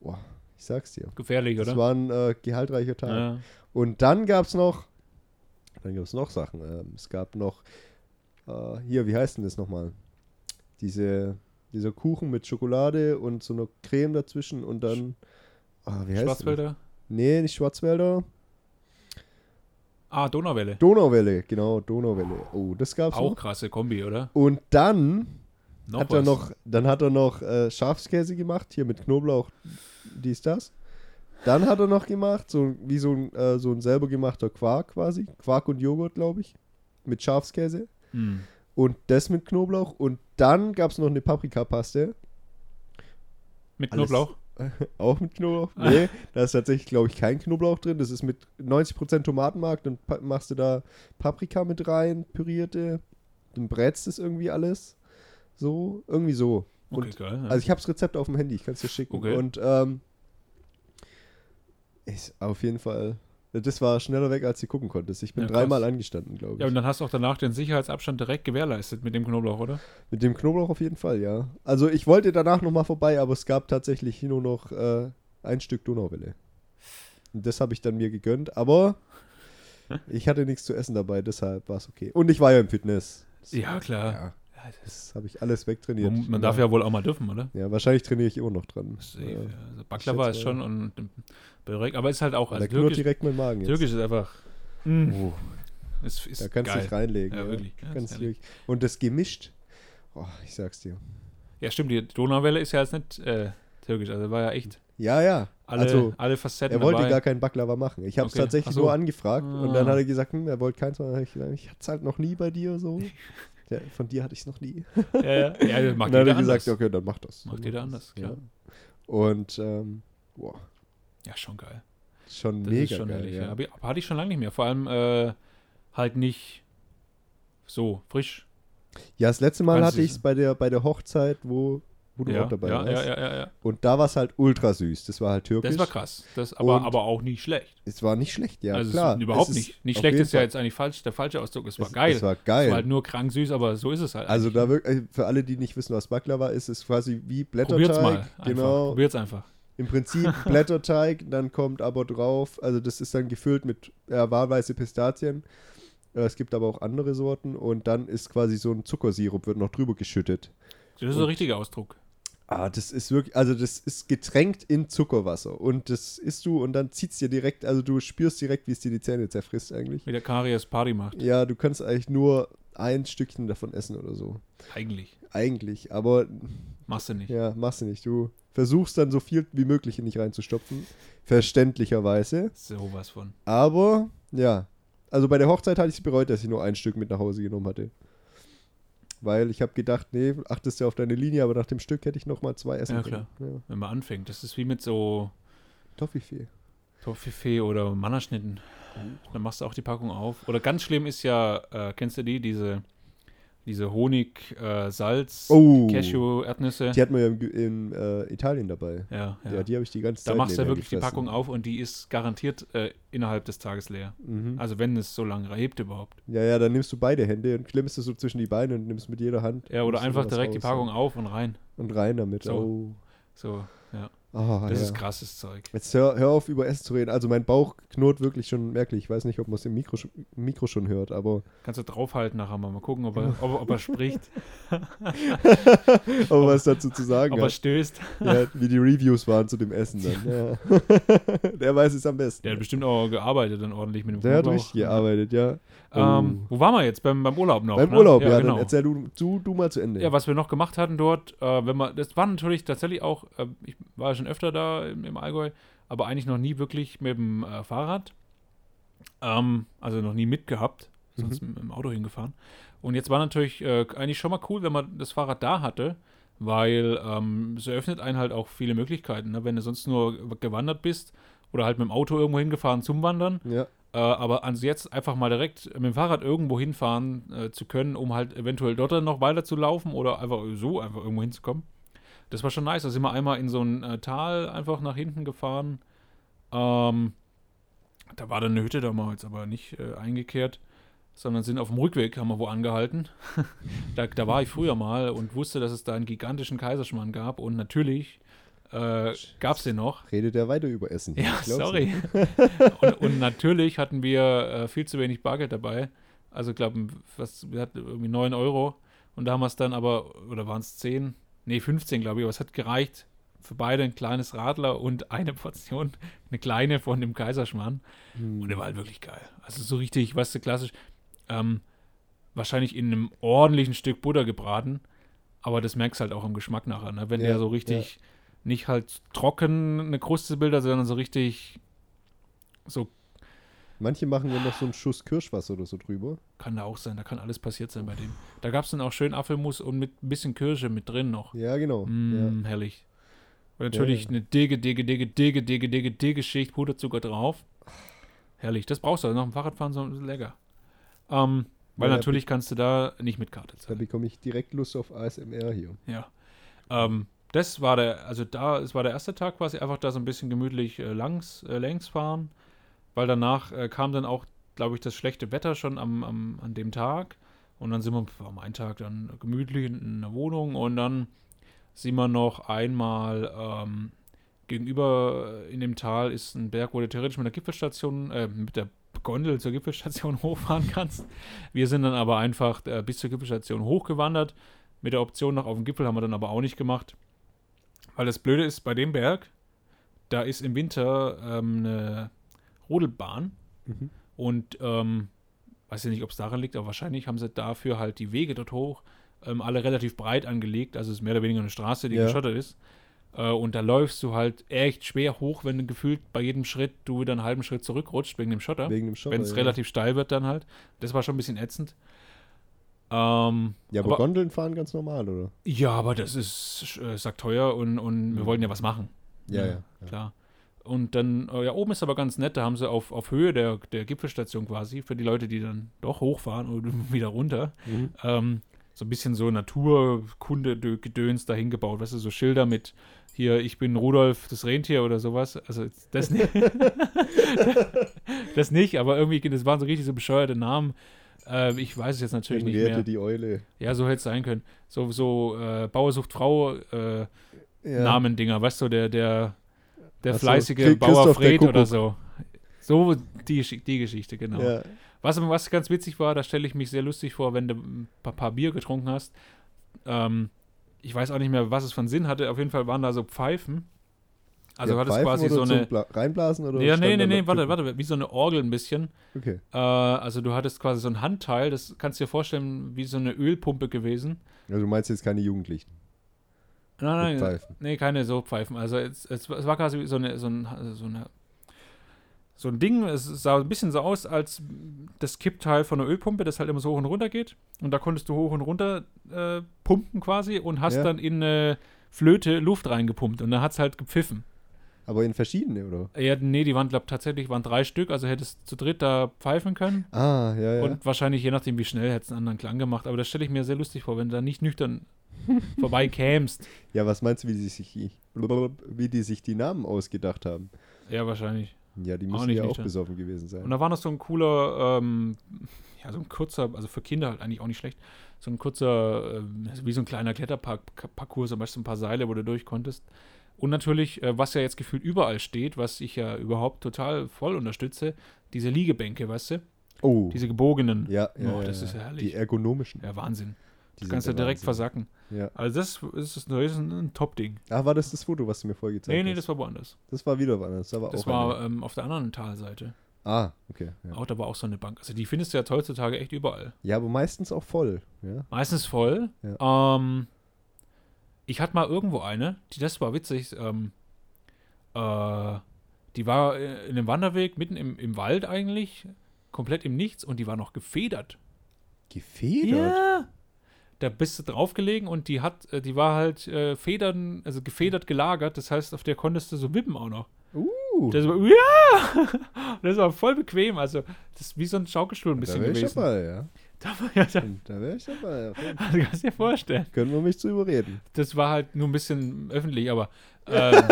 Boah, ich sag's dir. Gefährlich, Das oder? war ein äh, gehaltreicher Tag. ja. Und dann gab es noch, dann gab es noch Sachen. Ähm, es gab noch, äh, hier, wie heißt denn das nochmal? Diese, dieser Kuchen mit Schokolade und so einer Creme dazwischen und dann, ah, wie heißt denn das? Schwarzwälder? Nee, nicht Schwarzwälder. Ah, Donauwelle. Donauwelle, genau, Donauwelle. Oh, das gab's Auch noch. krasse Kombi, oder? Und dann Noch hat er was. noch, dann hat er noch äh, Schafskäse gemacht, hier mit Knoblauch, dies, das. Dann hat er noch gemacht, so wie so ein, äh, so ein selber gemachter Quark quasi. Quark und Joghurt, glaube ich. Mit Schafskäse. Hm. Und das mit Knoblauch. Und dann gab es noch eine Paprikapaste. Mit Knoblauch? (laughs) Auch mit Knoblauch? Nee, (laughs) da ist tatsächlich, glaube ich, kein Knoblauch drin. Das ist mit 90% Tomatenmark. Dann machst du da Paprika mit rein, pürierte. Dann brätst es irgendwie alles. So, irgendwie so. Okay, Und geil. ja. Also ich habe das Rezept auf dem Handy, ich kann es dir schicken. Okay. Und ähm, ist auf jeden Fall, das war schneller weg, als du gucken konntest. Ich bin Ja, dreimal angestanden, glaube ich. ja, und dann hast du auch danach den Sicherheitsabstand direkt gewährleistet mit dem Knoblauch, oder? Mit dem Knoblauch auf jeden Fall, ja. Also ich wollte danach nochmal vorbei, aber es gab tatsächlich nur noch äh, ein Stück Donauwelle. Und das habe ich dann mir gegönnt, aber (laughs) ich hatte nichts zu essen dabei, deshalb war es okay. Und ich war ja im Fitness. Das- Ja, klar. Ja, das habe ich alles wegtrainiert. man, man darf ja wohl auch mal dürfen, oder? Ja, wahrscheinlich trainiere ich immer noch dran. Safe, Ja. Also Baklava ist schon und Börek, aber ist halt auch, Da also knurrt Türkisch, direkt mein Magen jetzt. Türkisch ist einfach, mm, Oh. ist, ist Da kannst du dich reinlegen. Ja, wirklich. Ja, Ganz wirklich. Und das gemischt, oh, ich sag's dir. Ja, stimmt, die Donauwelle ist ja jetzt nicht äh, türkisch, also war ja echt Ja, ja. alle, also, alle Facetten er wollte dabei. gar keinen Baklava machen. Ich habe es Okay. tatsächlich so. nur angefragt und dann Ah. hat er gesagt, hm, er wollte keins machen. Dann Ich gesagt, ich hatte es halt noch nie bei dir so. (laughs) Ja, von dir hatte ich es noch nie. ja, ja, ja, das macht und dann hat er gesagt, anders. okay, dann mach das. Macht Dann jeder anders, klar. Ja. Und ähm, boah, Ja, schon geil. schon Das mega ist schon geil. ehrlich, ja. ja. Hatte ich schon lange nicht mehr. Vor allem äh, halt nicht so frisch. ja, das letzte Mal hatte ich es bei der, bei der Hochzeit, wo, wo du ja, auch dabei warst. ja, ja, ja, ja. Und da war es halt ultra süß. Das war halt türkisch. Das war krass. Das, aber, Und- aber auch nicht schlecht. Es war nicht schlecht, ja, also klar. Es überhaupt Es nicht. Nicht schlecht ist ja jetzt eigentlich falsch, der falsche Ausdruck. Es war es, geil. Es war Es geil. war halt nur krank süß, aber so ist es halt. Also da wirklich, für alle, die nicht wissen, was Baklava ist, ist quasi wie Probiert's Blätterteig. mal. Einfach. Genau. Probiert's einfach. Im Prinzip (laughs) Blätterteig, dann kommt aber drauf, also das ist dann gefüllt mit äh, wahlweise Pistazien. Äh, es gibt aber auch andere Sorten und dann ist quasi so ein Zuckersirup, wird noch drüber geschüttet. Das ist Und- der richtige Ausdruck. Ah, das ist wirklich, also das ist getränkt in Zuckerwasser und das isst du und dann zieht's dir direkt, also du spürst direkt, wie es dir die Zähne zerfrisst eigentlich. Wie der Karies Party macht. Ja, du kannst eigentlich nur ein Stückchen davon essen oder so. Eigentlich. Eigentlich, aber Machst du nicht. Ja, machst du nicht. Du versuchst dann so viel wie möglich in dich reinzustopfen. Verständlicherweise. Sowas von. Aber, ja. Also bei der Hochzeit hatte ich es bereut, dass ich nur ein Stück mit nach Hause genommen hatte. Weil ich habe gedacht, nee, achtest ja auf deine Linie, aber nach dem Stück hätte ich noch mal zwei essen Ja, können. Ja, Wenn man anfängt. Das ist wie mit so Toffifee. Toffifee oder Mannerschnitten. Dann machst du auch die Packung auf. Oder ganz schlimm ist ja, äh, kennst du die, diese, diese Honig, äh, Salz, Oh. Cashew, Erdnüsse. Die hatten wir ja in, in äh, Italien dabei. ja, ja. Ja, die habe ich die ganze da Zeit machst du ja wirklich die. Packung auf und die ist garantiert äh, innerhalb des Tages leer. Mhm. Also wenn es so lange hebt überhaupt. Ja, ja, dann nimmst du beide Hände und klemmst es so zwischen die Beine und nimmst mit jeder Hand. Ja, oder einfach direkt die raus, Packung ja. auf und rein. Und rein damit. So. Oh. So, ja. Oh, Das ja. ist krasses Zeug. Jetzt hör, hör auf, über Essen zu reden. Also mein Bauch knurrt wirklich schon merklich. Ich weiß nicht, ob man es im Mikro, Mikro schon hört, aber, Kannst du draufhalten nachher mal. Mal gucken, ob er, ob, ob er spricht, (laughs) (laughs) aber was dazu zu sagen ob er hat. stößt. Ja, wie die Reviews waren zu dem Essen dann. Ja. (laughs) Der weiß es am besten. Der hat bestimmt auch gearbeitet dann ordentlich mit dem Der hat Knoblauch. richtig gearbeitet, ja. Ähm, wo waren wir jetzt? Beim, beim Urlaub noch. Beim ne? Urlaub, ja, genau. dann erzähl du, du, du mal zu Ende. Ja, was wir noch gemacht hatten dort, äh, wenn man, das war natürlich tatsächlich auch, äh, ich war schon öfter da im, im Allgäu, aber eigentlich noch nie wirklich mit dem äh, Fahrrad. Ähm, also noch nie mitgehabt, sonst Mhm. mit dem Auto hingefahren. Und jetzt war natürlich äh, eigentlich schon mal cool, wenn man das Fahrrad da hatte, weil ähm, es eröffnet einen halt auch viele Möglichkeiten. Ne? Wenn du sonst nur gewandert bist oder halt mit dem Auto irgendwo hingefahren zum Wandern, ja. Äh, aber also jetzt einfach mal direkt mit dem Fahrrad irgendwo hinfahren äh, zu können, um halt eventuell dort dann noch weiter zu laufen oder einfach so einfach irgendwo hinzukommen. Das war schon nice. Da sind wir einmal in so ein äh, Tal einfach nach hinten gefahren. Ähm, da war dann eine Hütte damals aber nicht äh, eingekehrt, sondern sind auf dem Rückweg, haben wir wo angehalten. (laughs) da, da war ich früher mal und wusste, dass es da einen gigantischen Kaiserschmarrn gab und natürlich äh, gab es den noch. Redet er weiter über Essen. Ja, sorry. (laughs) und, und natürlich hatten wir äh, viel zu wenig Bargeld dabei. Also, ich glaube, was, wir hatten irgendwie 9 Euro. Und da haben wir es dann aber, oder waren es 10? Nee, 15, glaube ich. Aber es hat gereicht für beide ein kleines Radler und eine Portion, eine kleine von dem Kaiserschmarrn. Hm. Und der war halt wirklich geil. Also so richtig, weißt du, klassisch, ähm, wahrscheinlich in einem ordentlichen Stück Butter gebraten, aber das merkst du halt auch im Geschmack nachher, ne? Wenn Ja, der so richtig, nicht halt trocken eine Kruste bildet, sondern so richtig, so Manche machen ja noch so einen Schuss Kirschwasser oder so drüber. kann da auch sein, da kann alles passiert sein bei dem. Da gab es dann auch schön Apfelmus und mit ein bisschen Kirsche mit drin noch. Ja, genau. Mm, herrlich. Und natürlich Ja, ja. eine dicke, dicke, dicke, dicke, dicke, dicke, dicke Schicht Puderzucker drauf. Herrlich. Das brauchst du. Also nach dem Fahrradfahren so lecker. Ähm, weil Ja, natürlich kannst du da nicht mit Karte Da zahlen. bekomme ich direkt Lust auf ASMR hier. Ja. Ähm, das war der, also da, es war der erste Tag quasi einfach da so ein bisschen gemütlich äh, langs, äh, längs fahren, weil danach äh, kam dann auch, glaube ich, das schlechte Wetter schon am, am, an dem Tag und dann sind wir am einen Tag dann gemütlich in, in einer Wohnung und dann sind wir noch einmal ähm, gegenüber äh, in dem Tal ist ein Berg, wo du theoretisch mit der Gipfelstation, äh, mit der Gondel zur Gipfelstation (laughs) hochfahren kannst. Wir sind dann aber einfach äh, bis zur Gipfelstation hochgewandert. Mit der Option nach auf den Gipfel haben wir dann aber auch nicht gemacht. Weil das Blöde ist, bei dem Berg, da ist im Winter ähm, eine Rodelbahn Mhm. und ähm, weiß ja nicht, ob es daran liegt, aber wahrscheinlich haben sie dafür halt die Wege dort hoch ähm, alle relativ breit angelegt. Also es ist mehr oder weniger eine Straße, die Ja. geschottert ist. Äh, und da läufst du halt echt schwer hoch, wenn du gefühlt bei jedem Schritt du wieder einen halben Schritt zurückrutscht wegen dem Schotter. Wegen dem Schotter. Wenn es ja. relativ steil wird dann halt. Das war schon ein bisschen ätzend. Ähm, Ja, aber, aber- Gondeln fahren ganz normal, oder? ja, aber das ist, äh, sagt teuer und, und wir Mhm. wollten ja was machen. Ja, ja. ja. Klar. Und dann, äh, ja, oben ist aber ganz nett, da haben sie auf, auf Höhe der, der Gipfelstation quasi, für die Leute, die dann doch hochfahren und (laughs) wieder runter, Mhm. ähm, so ein bisschen so Naturkunde-Gedöns dahin gebaut, weißt du, so Schilder mit hier, ich bin Rudolf das Rentier oder sowas. Also das nicht. (laughs) (laughs) das nicht, aber irgendwie, das waren so richtig so bescheuerte Namen. Äh, ich weiß es jetzt natürlich nicht Henriette mehr. die Eule. Ja, so hätte es sein können. So, so äh, Bauer sucht Frau äh, Ja. Namendinger, weißt du, der, der, der Ach fleißige Bauer Fred oder so. So die, die Geschichte, genau. Ja. Was, was ganz witzig war, da stelle ich mich sehr lustig vor, wenn du ein paar, paar Bier getrunken hast. Ähm, ich weiß auch nicht mehr, was es von Sinn hatte. Auf jeden Fall waren da so Pfeifen. Also ja, hat es Pfeifen quasi so eine. Bla reinblasen oder? Ja, nee, nee, nee, warte, warte, wie so eine Orgel ein bisschen. Okay. Äh, also du hattest quasi so ein Handteil, das kannst du dir vorstellen, wie so eine Ölpumpe gewesen. Also du meinst jetzt keine Jugendlichen Nein, nein, Pfeifen. nee, keine so Pfeifen. Also es, es, es war quasi so eine, so ein, so eine so ein Ding, es sah ein bisschen so aus als das Kippteil von einer Ölpumpe, das halt immer so hoch und runter geht. Und da konntest du hoch und runter äh, pumpen quasi und hast Ja. dann in eine Flöte Luft reingepumpt und dann hat es halt gepfiffen. Aber in verschiedene, oder? Ja, nee, die waren, glaube tatsächlich waren drei Stück, also hättest du zu dritt da pfeifen können. Ah, ja, ja. Und wahrscheinlich, je nachdem, wie schnell, hätte es einen anderen Klang gemacht. Aber das stelle ich mir sehr lustig vor, wenn du da nicht nüchtern (laughs) vorbeikämst. ja, was meinst du, wie die sich, wie die sich die Namen ausgedacht haben? Ja, wahrscheinlich. Ja, die Auch müssen nicht ja auch nüchtern. besoffen gewesen Und sein. da war noch so ein cooler, ähm, ja, so ein kurzer, also für Kinder halt eigentlich auch nicht schlecht, so ein kurzer, ähm, wie so ein kleiner Kletterparcours, zum Beispiel so ein paar Seile, wo du durch konntest. Und natürlich, äh, was ja jetzt gefühlt überall steht, was ich ja überhaupt total voll unterstütze, diese Liegebänke, weißt du? Oh. Diese gebogenen. ja, ja, Oh, ja, das ja. ist ja herrlich. Die ergonomischen. Ja, Wahnsinn. Die Du kannst ja direkt Wahnsinn. versacken. Ja. Also das ist, das ist ein, Top-Ding. Ah, war das das Foto, was du mir vorher gezeigt Nee, nee, hast? das war woanders. das war wieder woanders. Das war, Das war ähm, auf der anderen Talseite. Ah, okay. Ja. Auch da war auch so eine Bank. Also die findest du ja heutzutage echt überall. ja, aber meistens auch voll. Ja. Meistens voll. Ähm, ich hatte mal irgendwo eine, die das war witzig. Ähm, äh, die war äh, in einem Wanderweg mitten im, im Wald eigentlich, komplett im Nichts und die war noch gefedert. Gefedert? Ja. Da bist du draufgelegen und die hat, äh, die war halt äh, federn, also gefedert gelagert. Das heißt, auf der konntest du so wippen auch noch. Uh, Das war, ja! (laughs) Das war voll bequem. Also, das ist wie so ein Schaukelstuhl ein bisschen gewesen. dabei, ja. Da war, ja, da, Da wäre ich dabei. du kannst dir vorstellen. Können wir mich zu überreden. Das war halt nur ein bisschen öffentlich, aber (laughs) ähm,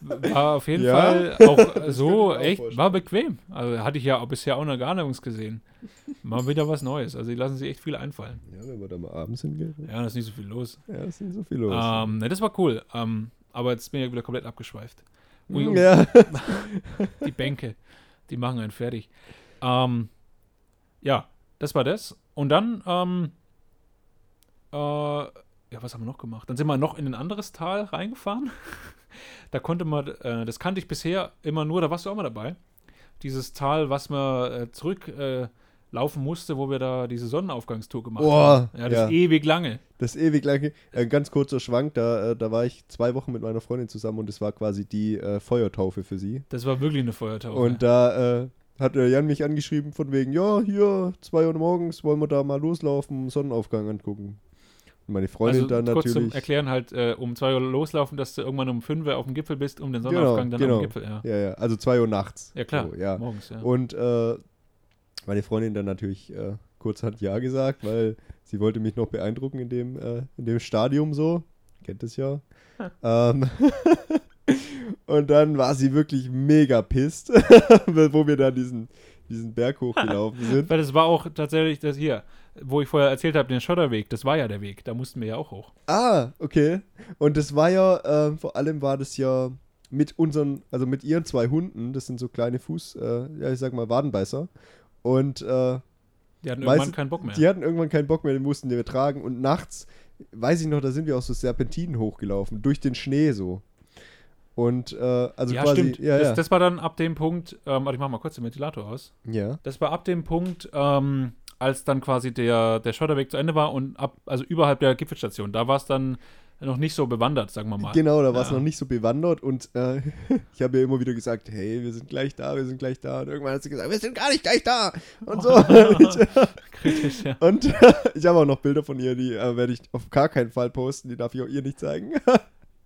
war auf jeden Ja, Fall auch so auch echt, vorstellen. war bequem. Also hatte ich ja auch bisher auch noch gar nirgends gesehen. Mal wieder was Neues. Also die lassen sich echt viel einfallen. Ja, wenn wir da mal abends hingehen. Ja, da ist nicht so viel los. Ja, ist nicht so viel los. Ähm, ne, das war cool. Ähm, aber jetzt bin ich ja wieder komplett abgeschweift. Ui, ui, ja. (laughs) Die Bänke, die machen einen fertig. Ähm, ja, das war das. Und dann, ähm, äh, ja, was haben wir noch gemacht? Dann sind wir noch in ein anderes Tal reingefahren. (laughs) da konnte man, äh, das kannte ich bisher immer nur, da warst du auch mal dabei. Dieses Tal, was man äh, zurück äh, musste, wo wir da diese Sonnenaufgangstour gemacht Boah, haben. Ja, das ja. ewig lange. Das ewig lange. Ein ganz kurzer Schwank, da, äh, da war ich zwei Wochen mit meiner Freundin zusammen und es war quasi die äh, Feuertaufe für sie. Das war wirklich eine Feuertaufe. Und da äh, hat der Jan mich angeschrieben von wegen, ja, hier, zwei Uhr morgens wollen wir da mal loslaufen, Sonnenaufgang angucken. Und meine Freundin also dann kurz zum natürlich. Erklären halt, äh, um 2 Uhr loslaufen, dass du irgendwann um 5 Uhr auf dem Gipfel bist, um den Genau, Sonnenaufgang dann genau. am Gipfel. Ja, Ja, ja, also zwei Uhr nachts. ja klar, So, ja. morgens, ja. Und äh, meine Freundin dann natürlich äh, kurzhand Ja gesagt, weil sie wollte mich noch beeindrucken in dem, äh, in dem Stadium so. Kennt es ja. ähm, (laughs) und dann war sie wirklich mega pisst, (laughs) wo wir dann diesen, diesen Berg hochgelaufen sind. Weil das war auch tatsächlich das hier, wo ich vorher erzählt habe, den Schotterweg, das war ja der Weg, da mussten wir ja auch hoch. Ah, okay. Und das war ja, ähm, vor allem war das ja mit unseren, also mit ihren zwei Hunden, das sind so kleine Fuß, äh, ja, ich sag mal Wadenbeißer. Und äh, Die hatten irgendwann keinen Bock mehr. Die hatten irgendwann keinen Bock mehr, den mussten wir tragen. Und nachts, weiß ich noch, da sind wir auch so Serpentinen hochgelaufen, durch den Schnee so. Und, äh, also ja, quasi, stimmt. ja, das, ja. das war dann ab dem Punkt, ähm, warte, ich mach mal kurz den Ventilator aus. ja. Das war ab dem Punkt, ähm, als dann quasi der, der Schotterweg zu Ende war und ab, also überhalb der Gipfelstation. Da war es dann noch nicht so bewandert, sagen wir mal. Genau, da war es Ja. noch nicht so bewandert und äh, (laughs) ich habe ja immer wieder gesagt, hey, wir sind gleich da, wir sind gleich da. Und irgendwann hat sie gesagt, wir sind gar nicht gleich da und so. (laughs) Kritisch, ja. und ich habe auch noch Bilder von ihr, die äh, werde ich auf gar keinen Fall posten, die darf ich auch ihr nicht zeigen. (laughs)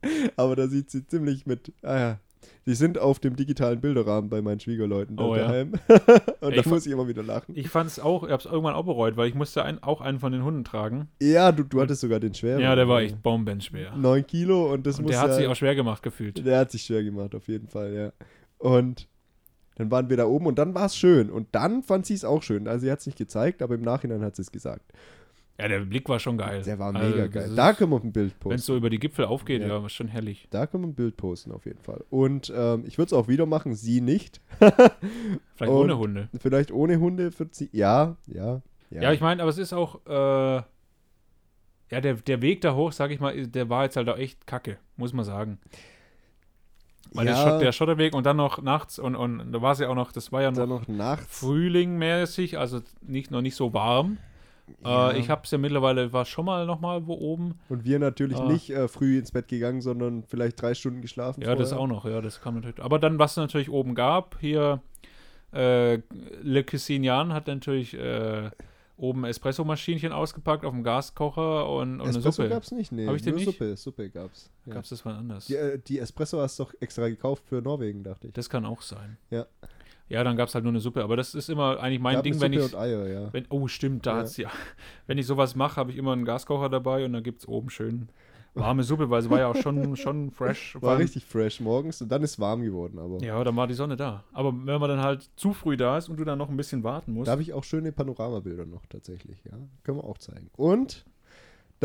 (laughs) Aber da sieht sie ziemlich mit, ah ja, die sind auf dem digitalen Bilderrahmen bei meinen Schwiegerleuten Oh ja. daheim. (laughs) und Ey, da ich muss ich immer wieder lachen. Ich fand es auch, ich habe es irgendwann auch bereut, weil ich musste ein, auch einen von den Hunden tragen. Ja, du, du hattest sogar den schweren. Ja, der war echt bombenschwer. 9 Kilo und das Und muss der hat ja, sich auch schwer gemacht gefühlt. Der hat sich schwer gemacht, auf jeden Fall, ja. Und dann waren wir da oben und dann war es schön. Und dann fand sie es auch schön. Also sie hat es nicht gezeigt, aber im Nachhinein hat sie es gesagt. Ja, der Blick war schon geil. Der war Also, mega geil. Da können wir ein Bild Wenn es posten. so über die Gipfel aufgeht, Ja. war schon herrlich. Da können wir ein Bild posten, auf jeden Fall. Und ähm, ich würde es auch wieder machen, sie nicht. (laughs) Vielleicht Und- ohne Hunde. Vielleicht ohne Hunde für sie. Ja, ja, ja. Ja, ich meine, aber es ist auch, äh, ja, der, der Weg da hoch, sag ich mal, der war jetzt halt auch echt kacke, muss man sagen. Weil der, Ja. Schott, der Schotterweg und dann noch nachts und, und da war es ja auch noch, das war ja noch noch nachts. frühlingmäßig, also nicht, noch nicht so warm. Ja. Äh, ich habe es ja mittlerweile, war schon mal noch mal wo oben. Und wir natürlich Ah. nicht äh, früh ins Bett gegangen, sondern vielleicht drei Stunden geschlafen. Ja, das vorher. auch noch, ja, das kam natürlich. Aber dann, was es natürlich oben gab, hier äh, Le Cuisinian hat natürlich äh, oben Espresso-Maschinchen ausgepackt auf dem Gaskocher und, und eine Espresso Suppe. gab's nicht, nee. Hab ich den nicht? Suppe, Suppe gab's. Ja. Gab's das mal anders? Die, äh, die Espresso hast du doch extra gekauft für Norwegen, dachte ich. Das kann auch sein. Ja. Ja, dann gab es halt nur eine Suppe. Aber das ist immer eigentlich mein Ding, wenn Suppe ich. und Eier, ja. Wenn, oh, stimmt, da Ja. hat's ja. (laughs) Wenn ich sowas mache, habe ich immer einen Gaskocher dabei und da gibt es oben schön warme Suppe, weil es war ja auch schon, (laughs) schon fresh. War allem- richtig fresh morgens und dann ist warm geworden, aber Ja, dann war die Sonne da. Aber wenn man dann halt zu früh da ist und du dann noch ein bisschen warten musst. da habe ich auch schöne Panoramabilder noch tatsächlich, ja. Können wir auch zeigen. Und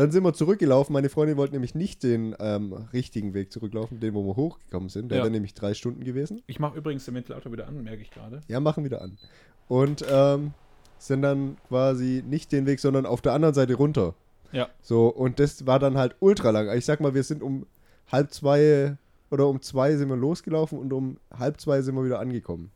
Dann sind wir zurückgelaufen. Meine Freundin wollte nämlich nicht den ähm, richtigen Weg zurücklaufen, den, wo wir hochgekommen sind. Der Ja. wäre nämlich drei Stunden gewesen. Ich mache übrigens den Ventilator wieder an, merke ich gerade. Ja, machen wieder an. Und ähm, sind dann quasi nicht den Weg, sondern auf der anderen Seite runter. Ja. So, und das war dann halt ultra lang. Ich sag mal, wir sind um halb zwei oder um zwei sind wir losgelaufen und um halb zwei sind wir wieder angekommen.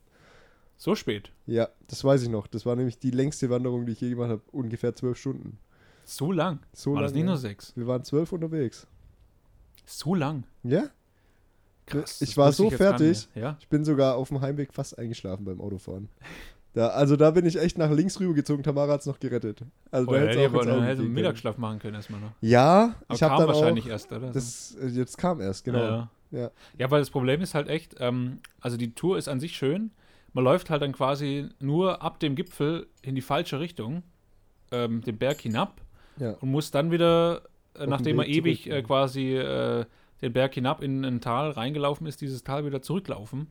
So spät. Ja, das weiß ich noch. Das war nämlich die längste Wanderung, die ich je gemacht habe. Ungefähr zwölf Stunden. So lang. So War lang. das nicht ja. nur sechs? Wir waren zwölf unterwegs. So lang. Ja? Krass. Ich war so gar fertig. Ja. Ich bin sogar auf dem Heimweg fast eingeschlafen beim Autofahren. Da, also da bin ich echt nach links rübergezogen. Tamara hat es noch gerettet. Also Oh, ja, hätt's hätte auch aber dann hätte. Mittagsschlaf machen können erstmal noch. Ja, Aber ich habe dann wahrscheinlich auch, erst, oder? das äh, jetzt kam erst, genau. Ja. Ja. ja, weil das Problem ist halt echt, ähm, also die Tour ist an sich schön. Man läuft halt dann quasi nur ab dem Gipfel in die falsche Richtung, ähm, den Berg hinab Ja. und muss dann wieder, äh, den nachdem man Weg ewig äh, quasi äh, den Berg hinab in ein Tal reingelaufen ist, dieses Tal wieder zurücklaufen.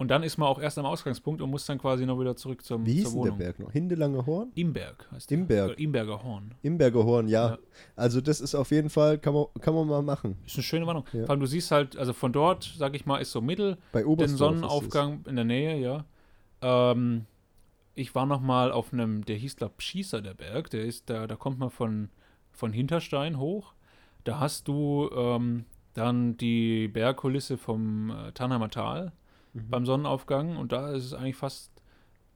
Und dann ist man auch erst am Ausgangspunkt und muss dann quasi noch wieder zurück zum, Wie hieß der. Berg noch? Hindelanger Horn? Imberg heißt der. Imberg. Oder Imberger Horn. Imberger Horn, ja. Ja. Also das ist auf jeden Fall, kann man, kann man mal machen. Ist eine schöne Warnung. Ja. Vor allem, du siehst halt, also von dort, sag ich mal, ist so mittel, Bei den Oberstdorf Sonnenaufgang in der Nähe, ja. Ähm, ich war noch mal auf einem, der hieß, glaube Schießer, der Berg. Der ist, da, da kommt man von, von Hinterstein hoch. Da hast du ähm, dann die Bergkulisse vom äh, Tannheimer Tal Mhm. beim Sonnenaufgang und da ist es eigentlich fast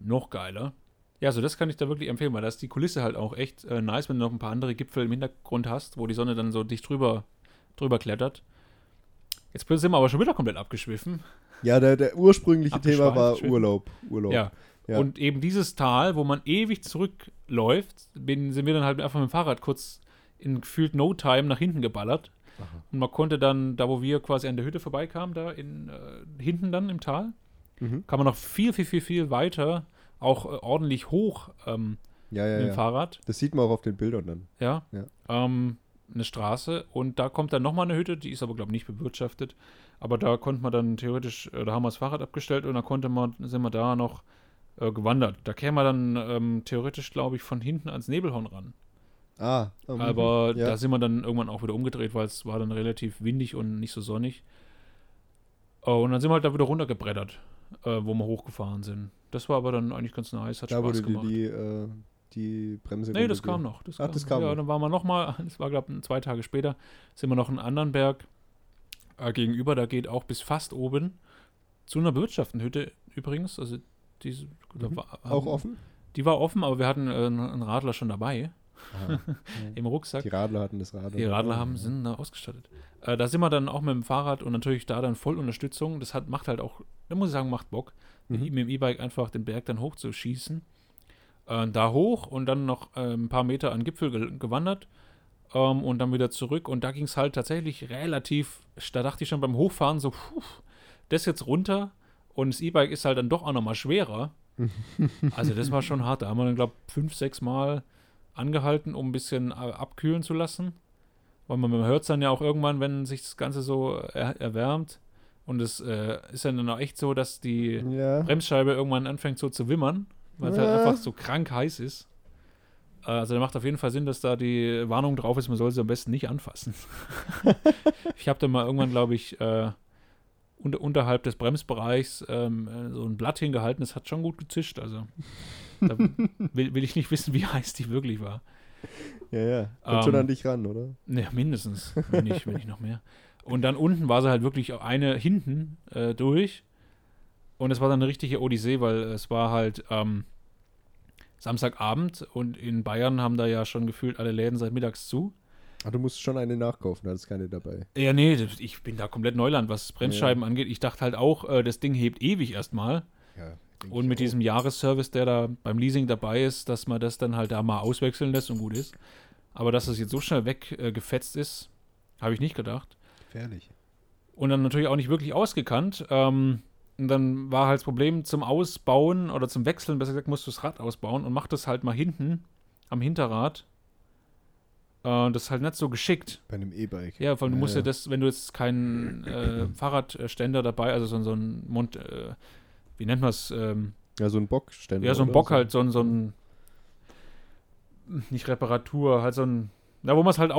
noch geiler. Ja, also das kann ich da wirklich empfehlen, weil da ist die Kulisse halt auch echt äh, nice, wenn du noch ein paar andere Gipfel im Hintergrund hast, wo die Sonne dann so dicht drüber, drüber klettert. Jetzt sind wir aber schon wieder komplett abgeschwiffen. Ja, der, der ursprüngliche Thema war. Urlaub. Urlaub. Ja. Ja. Und eben dieses Tal, wo man ewig zurückläuft, bin, sind wir dann halt einfach mit dem Fahrrad kurz in gefühlt No Time nach hinten geballert. Aha. Und man konnte dann, da wo wir quasi an der Hütte vorbeikamen, da in, äh, hinten dann im Tal, Mhm. kann man noch viel, viel, viel, viel weiter, auch äh, ordentlich hoch ähm, Ja, ja, mit dem ja. Fahrrad. Das sieht man auch auf den Bildern dann. Ja. Ähm, eine Straße und da kommt dann nochmal eine Hütte, die ist aber, glaube ich, nicht bewirtschaftet. Aber da konnte man dann theoretisch, äh, da haben wir das Fahrrad abgestellt und da konnte man, sind wir da noch äh, gewandert. Da käme man dann ähm, theoretisch, glaube ich, von hinten ans Nebelhorn ran. Ah. mhm. Aber ja. da sind wir dann irgendwann auch wieder umgedreht, weil es war dann relativ windig und nicht so sonnig. Äh, und dann sind wir halt da wieder runtergebrettert, äh, wo wir hochgefahren sind. Das war aber dann eigentlich ganz nice, hat da Spaß wurde die, gemacht. die, äh, die Bremse Nee, das kam noch. Das Ach, das kam Ja, noch. dann waren wir nochmal, (laughs) das war, glaube ich, zwei Tage später, sind wir noch einen anderen Berg äh, gegenüber, da geht auch bis fast oben zu einer Bewirtschaftenhütte übrigens. Also da Mhm. war, Auch offen? Die war offen, aber wir hatten äh, einen Radler schon dabei Aha. (laughs) im Rucksack. Die Radler hatten das Radler. Die Radler haben, ja. sind da ausgestattet. Äh, da sind wir dann auch mit dem Fahrrad und natürlich da dann Vollunterstützung. Das hat, macht halt auch, da muss ich sagen, macht Bock, Mhm. mit dem E-Bike einfach den Berg dann hochzuschießen. Äh, da hoch und dann noch äh, ein paar Meter an Gipfel ge gewandert ähm, und dann wieder zurück. Und da ging es halt tatsächlich relativ, da dachte ich schon beim Hochfahren so, puh, das jetzt runter und das E-Bike ist halt dann doch auch nochmal schwerer. (laughs) also das war schon hart. Da haben wir dann, glaube ich, fünf, sechs Mal angehalten, um ein bisschen äh, abkühlen zu lassen. Weil man, man hört es dann ja auch irgendwann, wenn sich das Ganze so er erwärmt. Und es äh, ist dann auch echt so, dass die Ja. Bremsscheibe irgendwann anfängt so zu wimmern, weil es halt Ja. einfach so krank heiß ist. Äh, Also da macht auf jeden Fall Sinn, dass da die Warnung drauf ist, man soll sie am besten nicht anfassen. (laughs) ich habe dann mal irgendwann, glaube ich, äh, unter, unterhalb des Bremsbereichs ähm, äh, so ein Blatt hingehalten, das hat schon gut gezischt. Also da (laughs) will, will ich nicht wissen, wie heiß die wirklich war. Ja, ja. Kommt schon Ähm, an dich ran, oder? Ne, mindestens, wenn nicht, wenn nicht noch mehr. Und dann unten war sie halt wirklich eine hinten äh, durch. Und es war dann eine richtige Odyssee, weil es war halt ähm, Samstagabend und in Bayern haben da ja schon gefühlt alle Läden seit mittags zu. Ah, du musst schon eine nachkaufen, da ist keine dabei. Ja, nee, das- ich bin da komplett Neuland, was Bremsscheiben angeht. Ich dachte halt auch, äh, das Ding hebt ewig erstmal. Ja, Und mit diesem Jahresservice, der da beim Leasing dabei ist, dass man das dann halt da mal auswechseln lässt und gut ist. Aber dass es jetzt so schnell weggefetzt äh, ist, habe ich nicht gedacht. Gefährlich. und dann natürlich auch nicht wirklich ausgekannt. Ähm, und dann war halt das Problem zum Ausbauen oder zum Wechseln, besser gesagt, musst du das Rad ausbauen und mach das halt mal hinten am Hinterrad. Äh, das ist halt nicht so geschickt. Bei einem E-Bike. Ja, weil du Ja, musst ja, ja. das, wenn du jetzt keinen äh, (clears throat) Fahrradständer dabei, also so, so ein Mont, äh, wie nennt man es? Ähm, Ja, so ein Bockständer. ja, so ein? Bock halt, so ein, so ein, nicht Reparatur, halt so ein, Da, wo man es halt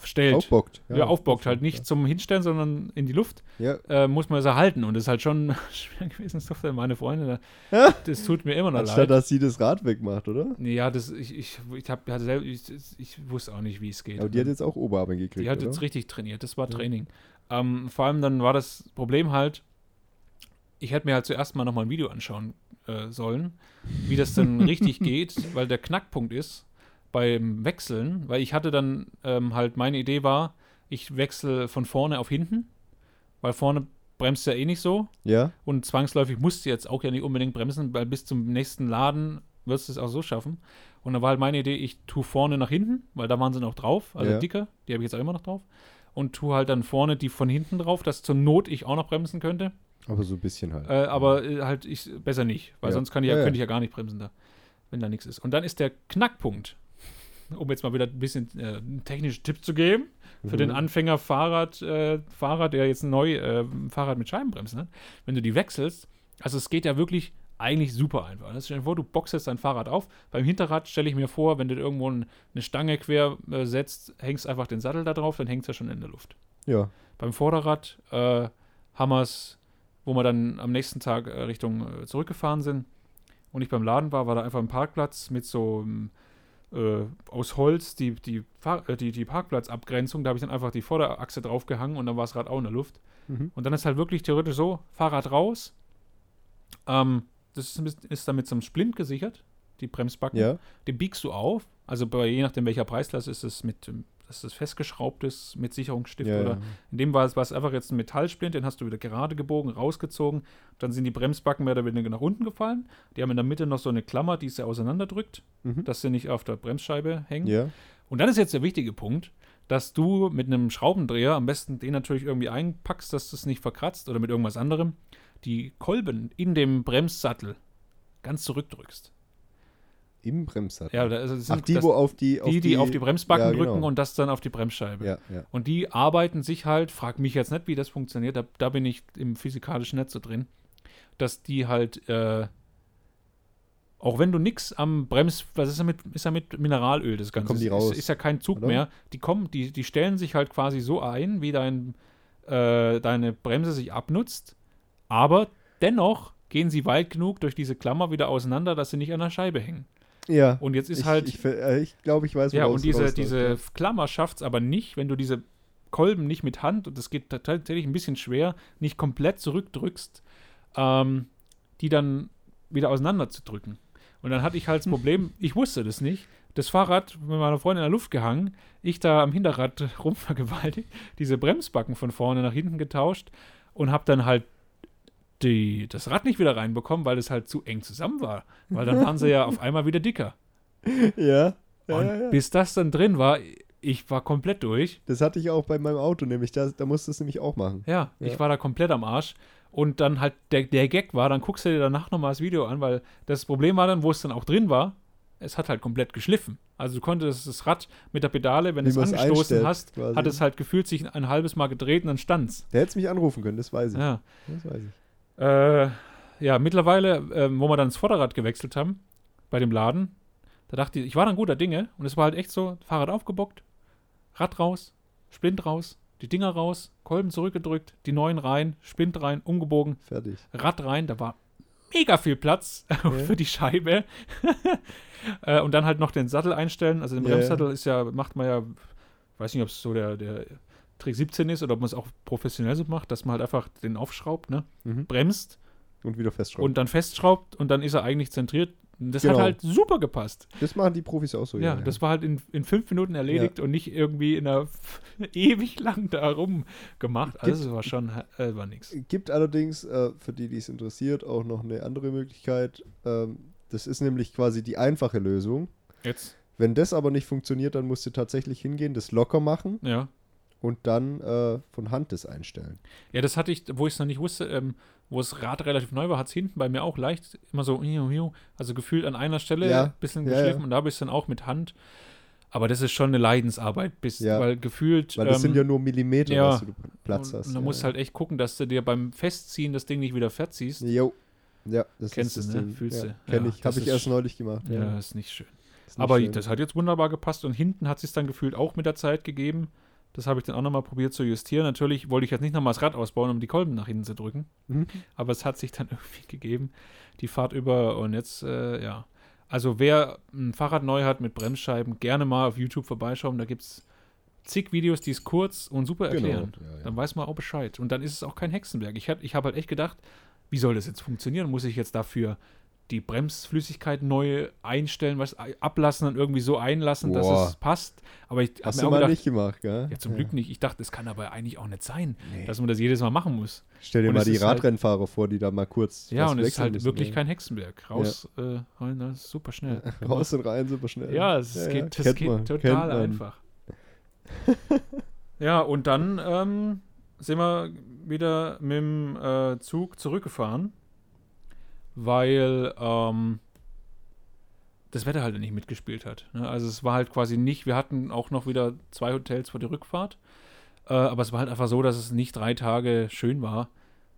aufstellt. Aufbockt. Ja, aufbockt. Halt nicht zum Hinstellen, sondern in die Luft. Ja. Äh, muss man es erhalten. Und das ist halt schon (laughs) schwer gewesen, das durfte meine Freunde. Ja. Das tut mir immer noch Anstatt, leid. dass sie das Rad wegmacht, oder? Nee, ja, das, ich, ich, ich, hab, hatte selber, ich, ich wusste auch nicht, wie es geht. Aber die hat jetzt auch Oberarme gekriegt, Die hat oder? jetzt richtig trainiert, das war Ja. Training. Ähm, vor allem dann war das Problem halt, ich hätte mir halt zuerst mal nochmal ein Video anschauen äh, sollen, wie das dann (laughs) richtig geht, weil der Knackpunkt ist beim Wechseln, weil ich hatte dann ähm, halt, meine Idee war, ich wechsle von vorne auf hinten, weil vorne bremst ja eh nicht so Ja? und zwangsläufig musst du jetzt auch ja nicht unbedingt bremsen, weil bis zum nächsten Laden wirst du es auch so schaffen. Und dann war halt meine Idee, ich tue vorne nach hinten, weil da waren sie noch drauf, also Ja. dicker, die habe ich jetzt auch immer noch drauf. Und tue halt dann vorne die von hinten drauf, dass zur Not ich auch noch bremsen könnte. Aber so ein bisschen halt. Äh, aber äh, halt ich besser nicht, weil Ja. sonst kann ich Ja, ja. könnte ich ja gar nicht bremsen da, wenn da nichts ist. Und dann ist der Knackpunkt, um jetzt mal wieder ein bisschen äh, einen technischen Tipp zu geben, für den Mhm. Anfänger Fahrrad, äh, Fahrer, der jetzt neu äh, ein Fahrrad mit Scheibenbremsen hat, wenn du die wechselst, also es geht ja wirklich eigentlich super einfach. Ne? Stell dir vor, du boxest dein Fahrrad auf. Beim Hinterrad stelle ich mir vor, wenn du irgendwo ein- eine Stange quer äh, setzt, hängst einfach den Sattel da drauf, dann hängt es ja schon in der Luft. Ja. Beim Vorderrad äh, haben wir es, wo wir dann am nächsten Tag äh, Richtung äh, zurückgefahren sind und ich beim Laden war, war da einfach ein Parkplatz mit so ähm, äh, aus Holz die, die, äh, die, die Parkplatzabgrenzung. Da habe ich dann einfach die Vorderachse draufgehangen und dann war das Rad auch in der Luft. Mhm. Und dann ist halt wirklich theoretisch so: Fahrrad raus. Ähm, das ist, ist dann mit so einem Splint gesichert, die Bremsbacken. Ja. Den biegst du auf. Also bei, je nachdem, welcher Preisklasse ist es mit, ähm, dass das festgeschraubt ist mit Sicherungsstift ja, oder ja. in dem war es, war es einfach jetzt ein Metallsplint, den hast du wieder gerade gebogen, rausgezogen. Dann sind die Bremsbacken mehr oder weniger nach unten gefallen. Die haben in der Mitte noch so eine Klammer, die sie auseinanderdrückt, Mhm. dass sie nicht auf der Bremsscheibe hängen. Ja. Und dann ist jetzt der wichtige Punkt, dass du mit einem Schraubendreher, am besten den natürlich irgendwie einpackst, dass das nicht verkratzt oder mit irgendwas anderem, die Kolben in dem Bremssattel ganz zurückdrückst. Im Bremssattel. Ja, da- das Ach, sind die, das, wo auf die. die, die auf die Bremsbacken ja, genau. drücken und das dann auf die Bremsscheibe. Ja, ja. Und die arbeiten sich halt, frag mich jetzt nicht, wie das funktioniert, da, da bin ich im physikalischen Netz so drin, dass die halt, äh, auch wenn du nix am Brems, was ist ja mit, ist ja mit Mineralöl, das Ganze. kommen die ist, raus, ist ja kein Zug oder? mehr. Die kommen, die, die stellen sich halt quasi so ein, wie dein, äh, deine Bremse sich abnutzt, aber dennoch gehen sie weit genug durch diese Klammer wieder auseinander, dass sie nicht an der Scheibe hängen. Ja. Und jetzt ist ich, halt. Ich, ver- äh, ich glaube, ich weiß, Ja, und diese, diese Klammer schafft es aber nicht, wenn du diese Kolben nicht mit Hand, und das geht ta- tatsächlich ein bisschen schwer, nicht komplett zurückdrückst, ähm, die dann wieder auseinanderzudrücken. Und dann hatte ich halt das (laughs) Problem, ich wusste das nicht. Das Fahrrad mit meiner Freundin in der Luft gehangen, ich da am Hinterrad (laughs) rumvergewaltigt, diese Bremsbacken von vorne nach hinten getauscht und habe dann halt die, das Rad nicht wieder reinbekommen, weil es halt zu eng zusammen war. Weil dann waren sie ja auf einmal wieder dicker. (laughs) Ja. Ja, Und ja, ja. bis das dann drin war, ich war komplett durch. Das hatte ich auch bei meinem Auto, nämlich. Da, da musst du es nämlich auch machen. Ja, ich war da komplett am Arsch. Und dann halt der, der Gag war, dann guckst du dir danach nochmal das Video an, weil das Problem war dann, wo es dann auch drin war, es hat halt komplett geschliffen. Also du konntest das Rad mit der Pedale, wenn du es angestoßen hast, quasi. hat es halt gefühlt sich ein halbes Mal gedreht und dann stand's. Der hätte es mich anrufen können, das weiß ich. Ja. Das weiß ich. Äh, ja, mittlerweile, ähm, wo wir dann das Vorderrad gewechselt haben, bei dem Laden, da dachte ich, ich war dann guter Dinge und es war halt echt so, Fahrrad aufgebockt, Rad raus, Splint raus, die Dinger raus, Kolben zurückgedrückt, die neuen rein, Splint rein, umgebogen, Fertig. Rad rein, da war mega viel Platz (laughs) für die Scheibe. (laughs) äh, und dann halt noch den Sattel einstellen. Also den Ja, ja. Bremssattel ist ja, macht man ja, weiß nicht, ob es so der, der Trick 17 ist oder ob man es auch professionell so macht, dass man halt einfach den aufschraubt, ne? Mhm. bremst Und wieder festschrauben. und dann festschraubt und dann ist er eigentlich zentriert. Das Genau. hat halt super gepasst. das machen die Profis auch so. Ja, das war halt in, in fünf Minuten erledigt und nicht irgendwie in einer (laughs) ewig lang da rumgemacht. Also es war schon äh, war nix. Gibt allerdings, äh, für die, die es interessiert, auch noch eine andere Möglichkeit. Ähm, das ist nämlich quasi die einfache Lösung. Jetzt, Wenn das aber nicht funktioniert, dann musst du tatsächlich hingehen, das locker machen ja. Und dann äh, von Hand das einstellen. Ja, das hatte ich, wo ich es noch nicht wusste, ähm, wo das Rad relativ neu war, hat es hinten bei mir auch leicht immer so, also gefühlt an einer Stelle Ja, ein bisschen ja, geschliffen ja. und da habe ich es dann auch mit Hand. Aber das ist schon eine Leidensarbeit, bis, Ja. weil gefühlt. Weil das ähm, sind ja nur Millimeter, ja. was du Platz hast. Und da ja, musst halt echt gucken, dass du dir beim Festziehen das Ding nicht wieder verziehst. Jo. Ja, das Kennst ist du, das ne? Fühlst du? Kenn ich. Habe ich erst neulich gemacht. Ja, ist nicht schön. Ist nicht Aber schön. das hat jetzt wunderbar gepasst und hinten hat sich dann gefühlt auch mit der Zeit gegeben. Das habe ich dann auch nochmal probiert zu justieren. Natürlich wollte ich jetzt nicht nochmal das Rad ausbauen, um die Kolben nach hinten zu drücken. Mhm. Aber es hat sich dann (laughs) irgendwie gegeben, die Fahrt über. Und jetzt, äh, ja. Also wer ein Fahrrad neu hat mit Bremsscheiben, gerne mal auf YouTube vorbeischauen. Da gibt es zig Videos, die es kurz und super Genau, erklären. ja, ja. Dann weiß man auch Bescheid. Und dann ist es auch kein Hexenwerk. Ich, ich habe halt echt gedacht, wie soll das jetzt funktionieren? Muss ich jetzt dafür die Bremsflüssigkeit neu einstellen, was ablassen und irgendwie so einlassen, dass Boah. es passt? Aber ich habe mir auch gedacht, nicht gemacht, gell? ja, zum Glück nicht. Ich dachte, das kann aber eigentlich auch nicht sein, Nee. dass man das jedes Mal machen muss. Stell dir Und mal es die halt- Radrennfahrer vor, die da mal kurz Ja, und es ist halt müssen, wirklich ey. kein Hexenwerk. Raus, äh, rein, ist super schnell. (laughs) Raus und rein, super schnell. Ja, es geht, das geht man, total einfach. ja, und dann ähm, sind wir wieder mit dem äh, Zug zurückgefahren, weil ähm, das Wetter halt nicht mitgespielt hat. Ne? Also es war halt quasi nicht, wir hatten auch noch wieder zwei Hotels für die Rückfahrt, äh, aber es war halt einfach so, dass es nicht drei Tage schön war.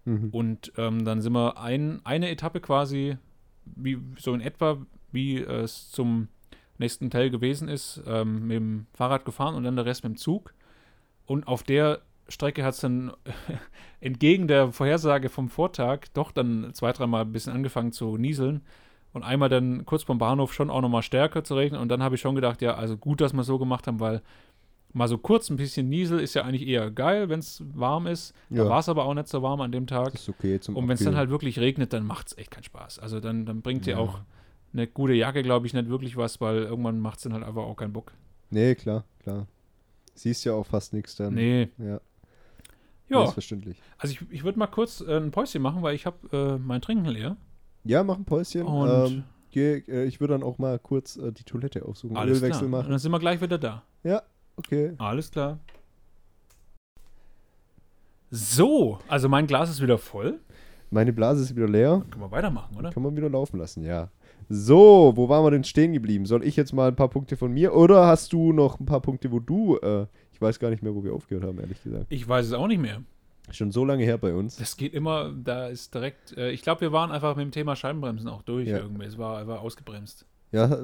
Mhm. Und ähm, dann sind wir ein, eine Etappe quasi, wie, so in etwa, wie es zum nächsten Hotel gewesen ist, ähm, mit dem Fahrrad gefahren und dann der Rest mit dem Zug. Und auf der Strecke hat es dann (laughs) entgegen der Vorhersage vom Vortag doch dann zwei, dreimal ein bisschen angefangen zu nieseln. Und einmal dann kurz beim Bahnhof schon auch nochmal stärker zu regnen. Und dann habe ich schon gedacht, ja, also gut, dass wir es so gemacht haben, weil mal so kurz ein bisschen Niesel ist ja eigentlich eher geil, wenn es warm ist. Da Ja. war es aber auch nicht so warm an dem Tag. Das ist okay zum Und wenn es dann halt wirklich regnet, dann macht es echt keinen Spaß. Also dann, dann bringt dir Ja. auch eine gute Jacke, glaube ich, nicht wirklich was, weil irgendwann macht es dann halt einfach auch keinen Bock. Nee, klar, klar. Siehst ja auch fast nichts dann. Nee. Ja, Ja, ist verständlich. also ich, ich würde mal kurz äh, ein Päuschen machen, weil ich habe äh, mein Trinken leer. Ja, mach ein Päuschen. Und ähm, geh, äh, ich würde dann auch mal kurz äh, die Toilette aufsuchen, alles klar. Ölwechsel Und machen. dann sind wir gleich wieder da. Okay. Alles klar. So, also mein Glas ist wieder voll. Meine Blase ist wieder leer. Können wir weitermachen, oder? Kann man wieder laufen lassen, ja. So, wo waren wir denn stehen geblieben? Soll ich jetzt mal ein paar Punkte von mir oder hast du noch ein paar Punkte, wo du, äh, ich weiß gar nicht mehr, wo wir aufgehört haben, ehrlich gesagt. Ich weiß es auch nicht mehr. Schon so lange her bei uns. Das geht immer, da ist direkt, äh, ich glaube, wir waren einfach mit dem Thema Scheibenbremsen auch durch Ja. irgendwie. Es war einfach ausgebremst. Ja, (laughs)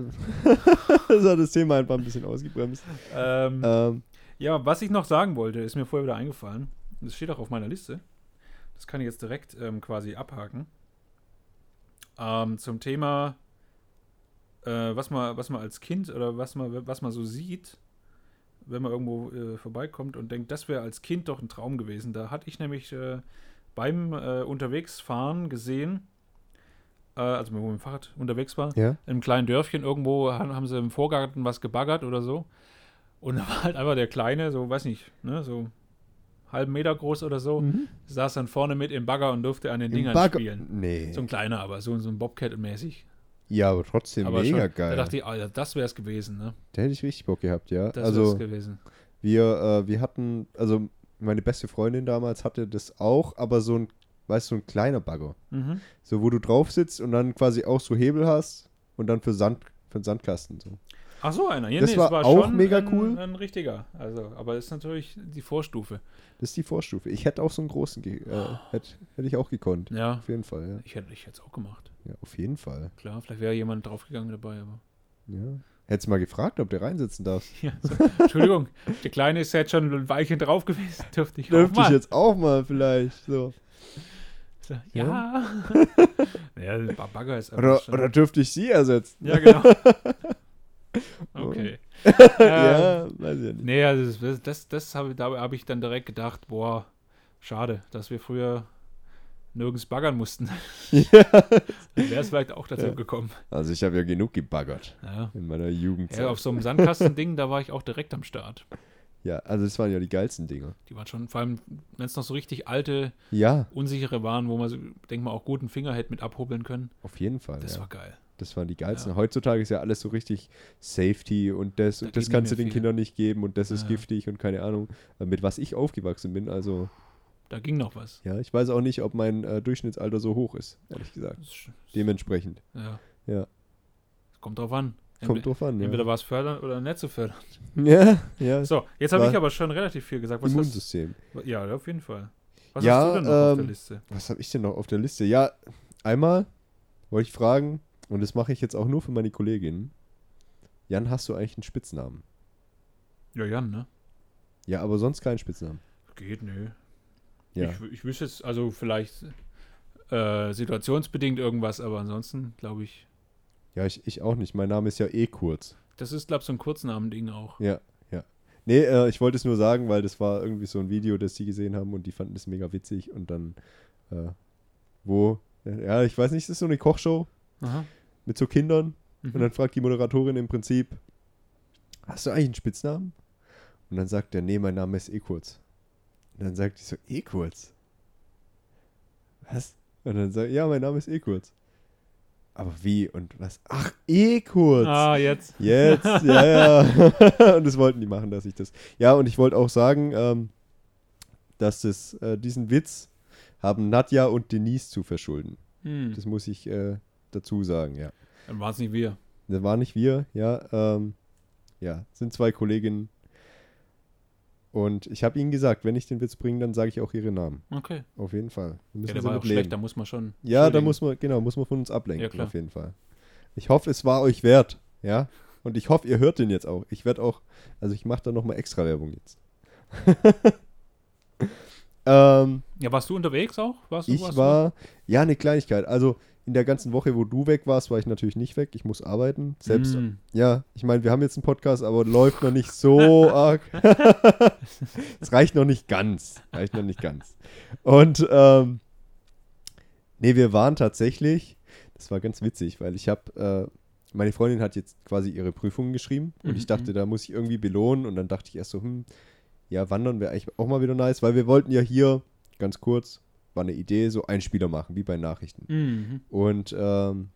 das hat das Thema einfach ein bisschen ausgebremst. Ähm, Ähm, Ja, was ich noch sagen wollte, ist mir vorher wieder eingefallen. Das steht auch auf meiner Liste. Das kann ich jetzt direkt ähm, quasi abhaken. Ähm, zum Thema, äh, was, man, was man als Kind oder was man, was man so sieht, wenn man irgendwo äh, vorbeikommt und denkt, das wäre als Kind doch ein Traum gewesen. Da hatte ich nämlich äh, beim äh, Unterwegsfahren gesehen, äh, also wo wir mit dem Fahrrad unterwegs war, ja. in einem kleinen Dörfchen irgendwo haben, haben sie im Vorgarten was gebaggert oder so. Und (laughs) da war halt einfach der Kleine, so, weiß nicht, ne, so halben Meter groß oder so, Mhm. saß dann vorne mit im Bagger und durfte an den Im Dingern Bagger- spielen. Nee. So ein kleiner, aber so, so ein Bobcat-mäßig. Ja, aber trotzdem Aber mega schon, geil. Da dachte ich, Alter, das wäre es gewesen, ne? Da hätte ich richtig Bock gehabt, ja. Das also, wäre es gewesen. wir, äh, wir hatten, also meine beste Freundin damals hatte das auch, aber so ein, weißt du, so ein kleiner Bagger. Mhm. So, wo du drauf sitzt und dann quasi auch so Hebel hast und dann für Sand, für den Sandkasten so. Ach so, einer. Ja, Das es war auch schon mega ein, cool. Ein richtiger. Also, aber das ist natürlich die Vorstufe. Das ist die Vorstufe. Ich hätte auch so einen großen, äh, hätte hätte ich auch gekonnt. Ja, Auf jeden Fall, ja. ich hätte ich es auch gemacht. Ja, auf jeden Fall. Klar, vielleicht wäre jemand draufgegangen dabei, aber. Ja. Hättest mal gefragt, ob der reinsitzen darf. (laughs) Ja, so. Entschuldigung, der Kleine ist jetzt schon ein Weilchen drauf gewesen. Dürfte ich auch Dürfte ich jetzt auch mal vielleicht. So. So, Ja. Ja. (laughs) ja, der Bagger ist Oder, schon- oder dürfte ich sie ersetzen? Ja, genau. (laughs) Okay. ja, Ähm, weiß ich nicht. Nee, also das, das, das habe da habe ich dann direkt gedacht, boah, schade, dass wir früher nirgends baggern mussten. (laughs) (laughs) Ja. Dann wäre es vielleicht auch dazu Ja. gekommen. Also ich habe ja genug gebaggert Ja. in meiner Jugend. ja, auf so einem Sandkastending, da war ich auch direkt am Start. Ja, also das waren ja die geilsten Dinger. Die waren schon, vor allem, wenn es noch so richtig alte, Ja, unsichere waren, wo man, so, denk mal, auch guten Finger hätte mit abhobeln können. auf jeden Fall. Das ja. war geil. Das waren die geilsten. Ja. Heutzutage ist ja alles so richtig Safety und das Da und das kannst du den viel. Kindern nicht geben und das ist Ja. giftig und keine Ahnung, äh, mit was ich aufgewachsen bin. Also, Da ging noch was. ja, ich weiß auch nicht, ob mein äh, Durchschnittsalter so hoch ist, ehrlich gesagt. Dementsprechend. Ja. Ja. Kommt drauf an. Kommt drauf an. Entweder Ja, war es fördern oder nicht zu fördern. (laughs) ja, ja. So, jetzt habe ich aber schon relativ viel gesagt. Was hast, Immunsystem. ja, auf jeden Fall. Was Ja, hast du denn noch auf der ähm, Liste? Was habe ich denn noch auf der Liste? Ja, einmal wollte ich fragen, und das mache ich jetzt auch nur für meine Kollegin. Jan, hast du eigentlich einen Spitznamen? Ja, Jan, ne? Ja, aber sonst keinen Spitznamen. Geht, nö. Ja. Ich, ich wüsste jetzt, also vielleicht äh, situationsbedingt irgendwas, aber ansonsten glaube ich, Ja, ich, ich auch nicht. Mein Name ist ja eh kurz. das ist, glaube ich, so ein Kurznamen-Ding auch. Ja, ja. Nee, äh, ich wollte es nur sagen, weil das war irgendwie so ein Video, das die gesehen haben und die fanden es mega witzig und dann, äh, wo, ja, ich weiß nicht, das ist so eine Kochshow Aha. mit so Kindern Mhm. und dann fragt die Moderatorin im Prinzip, hast du eigentlich einen Spitznamen? Und dann sagt er, nee, mein Name ist eh kurz. Und dann sagt die so, eh kurz? Was? Und dann sagt, ja, mein Name ist eh kurz. Aber wie und was? Ach, eh kurz. Ah, jetzt. Jetzt, (laughs) ja, ja. (laughs) und das wollten die machen, dass ich das. Ja, und ich wollte auch sagen, ähm, dass das, äh, diesen Witz haben Nadja und Denise zu verschulden. Hm. Das muss ich äh, dazu sagen, ja. Dann waren es nicht wir. Das waren nicht wir, ja. Ähm, ja, sind zwei Kolleginnen. Und ich habe ihnen gesagt, wenn ich den Witz bringe, dann sage ich auch ihre Namen. Okay. Auf jeden Fall. Wir müssen Ja, der war auch schlecht, da muss man schon. Ja, da muss man, genau, muss man von uns ablenken, Ja, klar. auf jeden Fall. Ich hoffe, es war euch wert, ja. Und ich hoffe, ihr hört den jetzt auch. Ich werde auch, also ich mache da nochmal extra Werbung jetzt. (laughs) ähm, Ja, warst du unterwegs auch? Warst du, ich warst war, ja, eine Kleinigkeit. Also in der ganzen Woche, wo du weg warst, war ich natürlich nicht weg. Ich muss arbeiten. Selbst, Hm. ja, ich meine, wir haben jetzt einen Podcast, aber läuft noch nicht so (laughs) arg. (laughs) Es reicht noch nicht ganz. Reicht noch nicht ganz. Und, ähm, nee, wir waren tatsächlich, das war ganz witzig, weil ich habe, äh, meine Freundin hat jetzt quasi ihre Prüfungen geschrieben und Mhm, ich dachte, da muss ich irgendwie belohnen und dann dachte ich erst so, hm, ja, wandern wäre eigentlich auch mal wieder nice, weil wir wollten ja hier, ganz kurz, war eine Idee, so Einspieler machen, wie bei Nachrichten. Mhm. Und, ähm,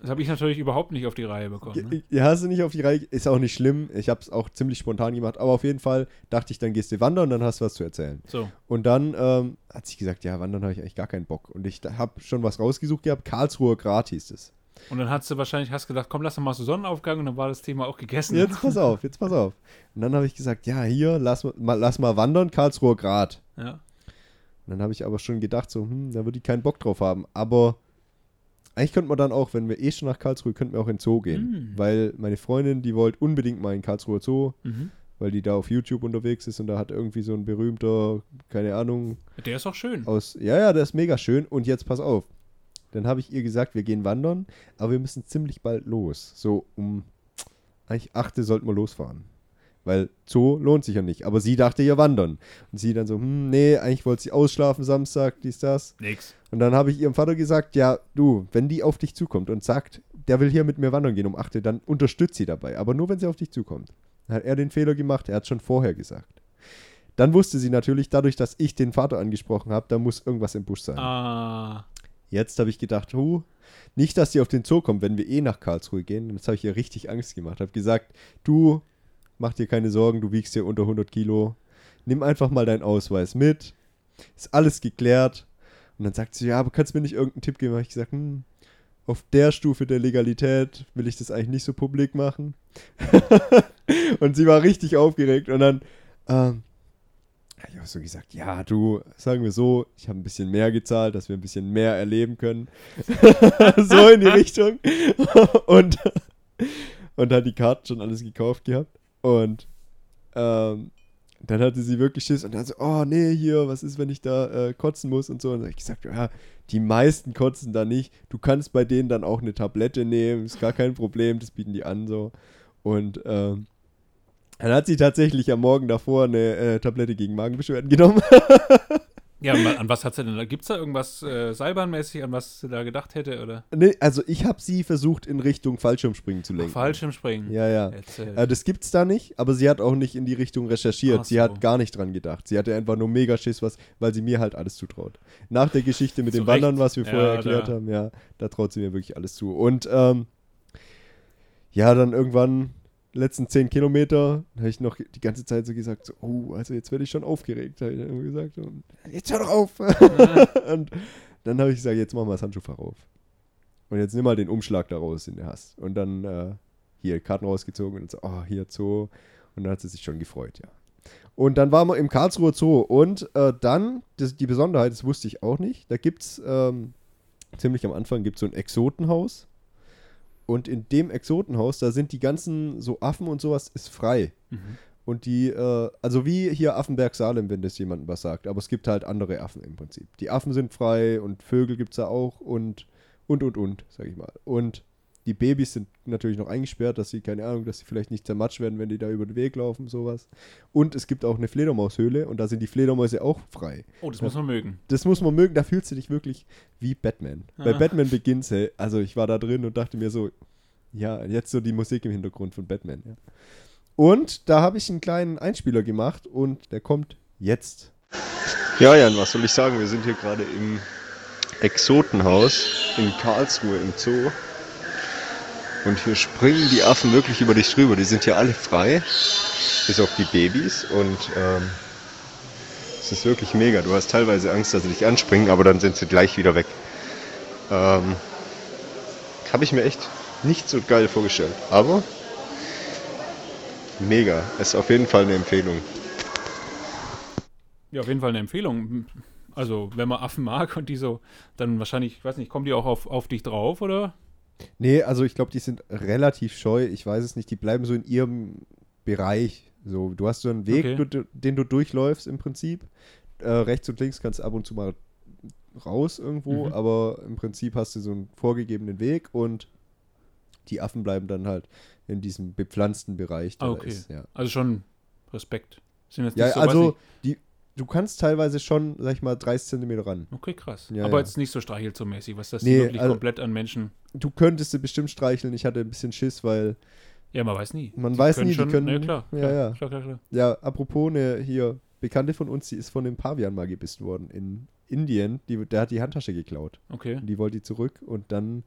Das habe ich natürlich überhaupt nicht auf die Reihe bekommen. Ne? Ja, hast du nicht auf die Reihe. Ist auch nicht schlimm. Ich habe es auch ziemlich spontan gemacht. Aber auf jeden Fall dachte ich, dann gehst du wandern und dann hast du was zu erzählen. So. Und dann ähm, hat sie gesagt, ja, wandern habe ich eigentlich gar keinen Bock. Und ich habe schon was rausgesucht gehabt. Karlsruher Grat hieß es. Und dann hast du wahrscheinlich hast gedacht, komm, lass doch mal so Sonnenaufgang und dann war das Thema auch gegessen. Jetzt pass auf, jetzt pass auf. Und dann habe ich gesagt, ja, hier, lass mal, lass mal wandern, Karlsruher Grat. Ja. Und dann habe ich aber schon gedacht, so, hm, da würde ich keinen Bock drauf haben. Aber eigentlich könnte man dann auch, wenn wir eh schon nach Karlsruhe, könnten wir auch in den Zoo gehen. Mm. Weil meine Freundin, die wollte unbedingt mal in Karlsruher Zoo. Mhm. weil die da auf YouTube unterwegs ist und da hat irgendwie so ein berühmter, keine Ahnung, Der ist auch schön. aus. Ja, ja, der ist mega schön. Und jetzt pass auf. Dann habe ich ihr gesagt, wir gehen wandern, aber wir müssen ziemlich bald los. So um eigentlich achte sollten wir losfahren. Weil Zoo lohnt sich ja nicht. Aber sie dachte ja wandern. Und sie dann so, hm, nee, eigentlich wollte sie ausschlafen Samstag, dies, das. Nix. Und dann habe ich ihrem Vater gesagt, ja, du, wenn die auf dich zukommt und sagt, der will hier mit mir wandern gehen um 8 Uhr, dann unterstützt sie dabei. Aber nur, wenn sie auf dich zukommt. Dann hat er den Fehler gemacht, er hat schon vorher gesagt. Dann wusste sie natürlich, dadurch, dass ich den Vater angesprochen habe, da muss irgendwas im Busch sein. Ah. Jetzt habe ich gedacht, hu, nicht, dass sie auf den Zoo kommt, wenn wir eh nach Karlsruhe gehen. Jetzt habe ich ihr richtig Angst gemacht. Habe gesagt, du, mach dir keine Sorgen, du wiegst hier unter 100 Kilo. Nimm einfach mal deinen Ausweis mit. Ist alles geklärt. Und dann sagt sie, ja, aber kannst du mir nicht irgendeinen Tipp geben? Habe ich gesagt, hm, auf der Stufe der Legalität will ich das eigentlich nicht so publik machen. (laughs) und sie war richtig aufgeregt. Und dann ähm, habe ich auch so gesagt, ja, du, sagen wir so, ich habe ein bisschen mehr gezahlt, dass wir ein bisschen mehr erleben können. (laughs) so in die Richtung. (laughs) und, und hat die Karten schon alles gekauft gehabt. Und ähm, dann hatte sie wirklich Schiss und dann so, oh nee, hier, was ist, wenn ich da äh, kotzen muss und so. Und dann habe ich gesagt, ja, die meisten kotzen da nicht. Du kannst bei denen dann auch eine Tablette nehmen, ist gar kein Problem, das bieten die an so. Und ähm, dann hat sie tatsächlich am Morgen davor eine äh, Tablette gegen Magenbeschwerden genommen. (laughs) Ja, an, was hat sie denn da? Gibt es da irgendwas äh, seilbahnmäßig, an was sie da gedacht hätte? Oder? nee, also ich habe sie versucht, in Richtung Fallschirmspringen zu Ach, lenken. Fallschirmspringen. Ja, ja. Äh, das gibt's da nicht, aber sie hat auch nicht in die Richtung recherchiert. Ach Sie so. hat gar nicht dran gedacht. Sie hatte einfach nur mega Schiss, was, weil sie mir halt alles zutraut. Nach der Geschichte mit dem Wandern, was wir Ja, vorher erklärt da- haben, ja, da traut sie mir wirklich alles zu. Und ähm, ja, dann irgendwann letzten zehn Kilometer habe ich noch die ganze Zeit so gesagt, so, oh, also jetzt werde ich schon aufgeregt, habe ich dann gesagt. Und, jetzt hör doch auf. (laughs) und dann habe ich gesagt, jetzt machen wir das Handschuhfach auf. Und jetzt nimm mal den Umschlag da raus, den du hast. Und dann äh, hier Karten rausgezogen und so, oh, hier Zoo. Und dann hat sie sich schon gefreut, ja. Und dann waren wir im Karlsruher Zoo. Und äh, dann, das, die Besonderheit, das wusste ich auch nicht, da gibt es ähm, ziemlich am Anfang gibt so ein Exotenhaus. Und in dem Exotenhaus, da sind die ganzen so Affen und sowas, ist frei. Mhm. Und die, äh, also wie hier Affenberg Salem, wenn das jemandem was sagt. Aber es gibt halt andere Affen im Prinzip. Die Affen sind frei und Vögel gibt es da auch und, und, und, und, sag ich mal. Und die Babys sind natürlich noch eingesperrt, dass sie, keine Ahnung, dass sie vielleicht nicht zermatscht werden, wenn die da über den Weg laufen, sowas. Und es gibt auch eine Fledermaushöhle und da sind die Fledermäuse auch frei. Oh, das muss man mögen. Das muss man mögen, da fühlst du dich wirklich wie Batman. Bei Ah. Batman Begins, hey, also ich war da drin und dachte mir so, ja, jetzt so die Musik im Hintergrund von Batman. Ja. Und da habe ich einen kleinen Einspieler gemacht und der kommt jetzt. Ja, Jan, was soll ich sagen? Wir sind hier gerade im Exotenhaus in Karlsruhe im Zoo. Und hier springen die Affen wirklich über dich drüber. Die sind hier alle frei, bis auf die Babys. Und ähm, es ist wirklich mega. Du hast teilweise Angst, dass sie dich anspringen, aber dann sind sie gleich wieder weg. Ähm, Habe ich mir echt nicht so geil vorgestellt. Aber mega. Ist auf jeden Fall eine Empfehlung. Ja, auf jeden Fall eine Empfehlung. Also, wenn man Affen mag und die so, dann wahrscheinlich, ich weiß nicht, kommen die auch auf, auf dich drauf, oder? Nee, also ich glaube, die sind relativ scheu. Ich weiß es nicht. Die bleiben so in ihrem Bereich. So, du hast so einen Weg, Okay. du, den du durchläufst im Prinzip. Äh, rechts und links kannst du ab und zu mal raus irgendwo, Mhm. aber im Prinzip hast du so einen vorgegebenen Weg und die Affen bleiben dann halt in diesem bepflanzten Bereich. Ah, da okay. Ist, ja, Also schon Respekt. Sind jetzt ja so, also die, du kannst teilweise schon, sag ich mal, 30 Zentimeter ran. okay, krass. Ja, Aber ja. jetzt nicht so streichelzoo-mäßig, was das Nee, wirklich also- komplett an Menschen. Du könntest sie bestimmt streicheln. Ich hatte ein bisschen Schiss, weil Ja, man weiß nie. Man Die weiß nie, die schon, können- Ja, klar. ja, klar, ja. Klar, klar, klar. Ja, apropos eine hier Bekannte von uns, die ist von einem Pavian mal gebissen worden in Indien. Die, der hat die Handtasche geklaut. Okay. Und die wollte die zurück und dann,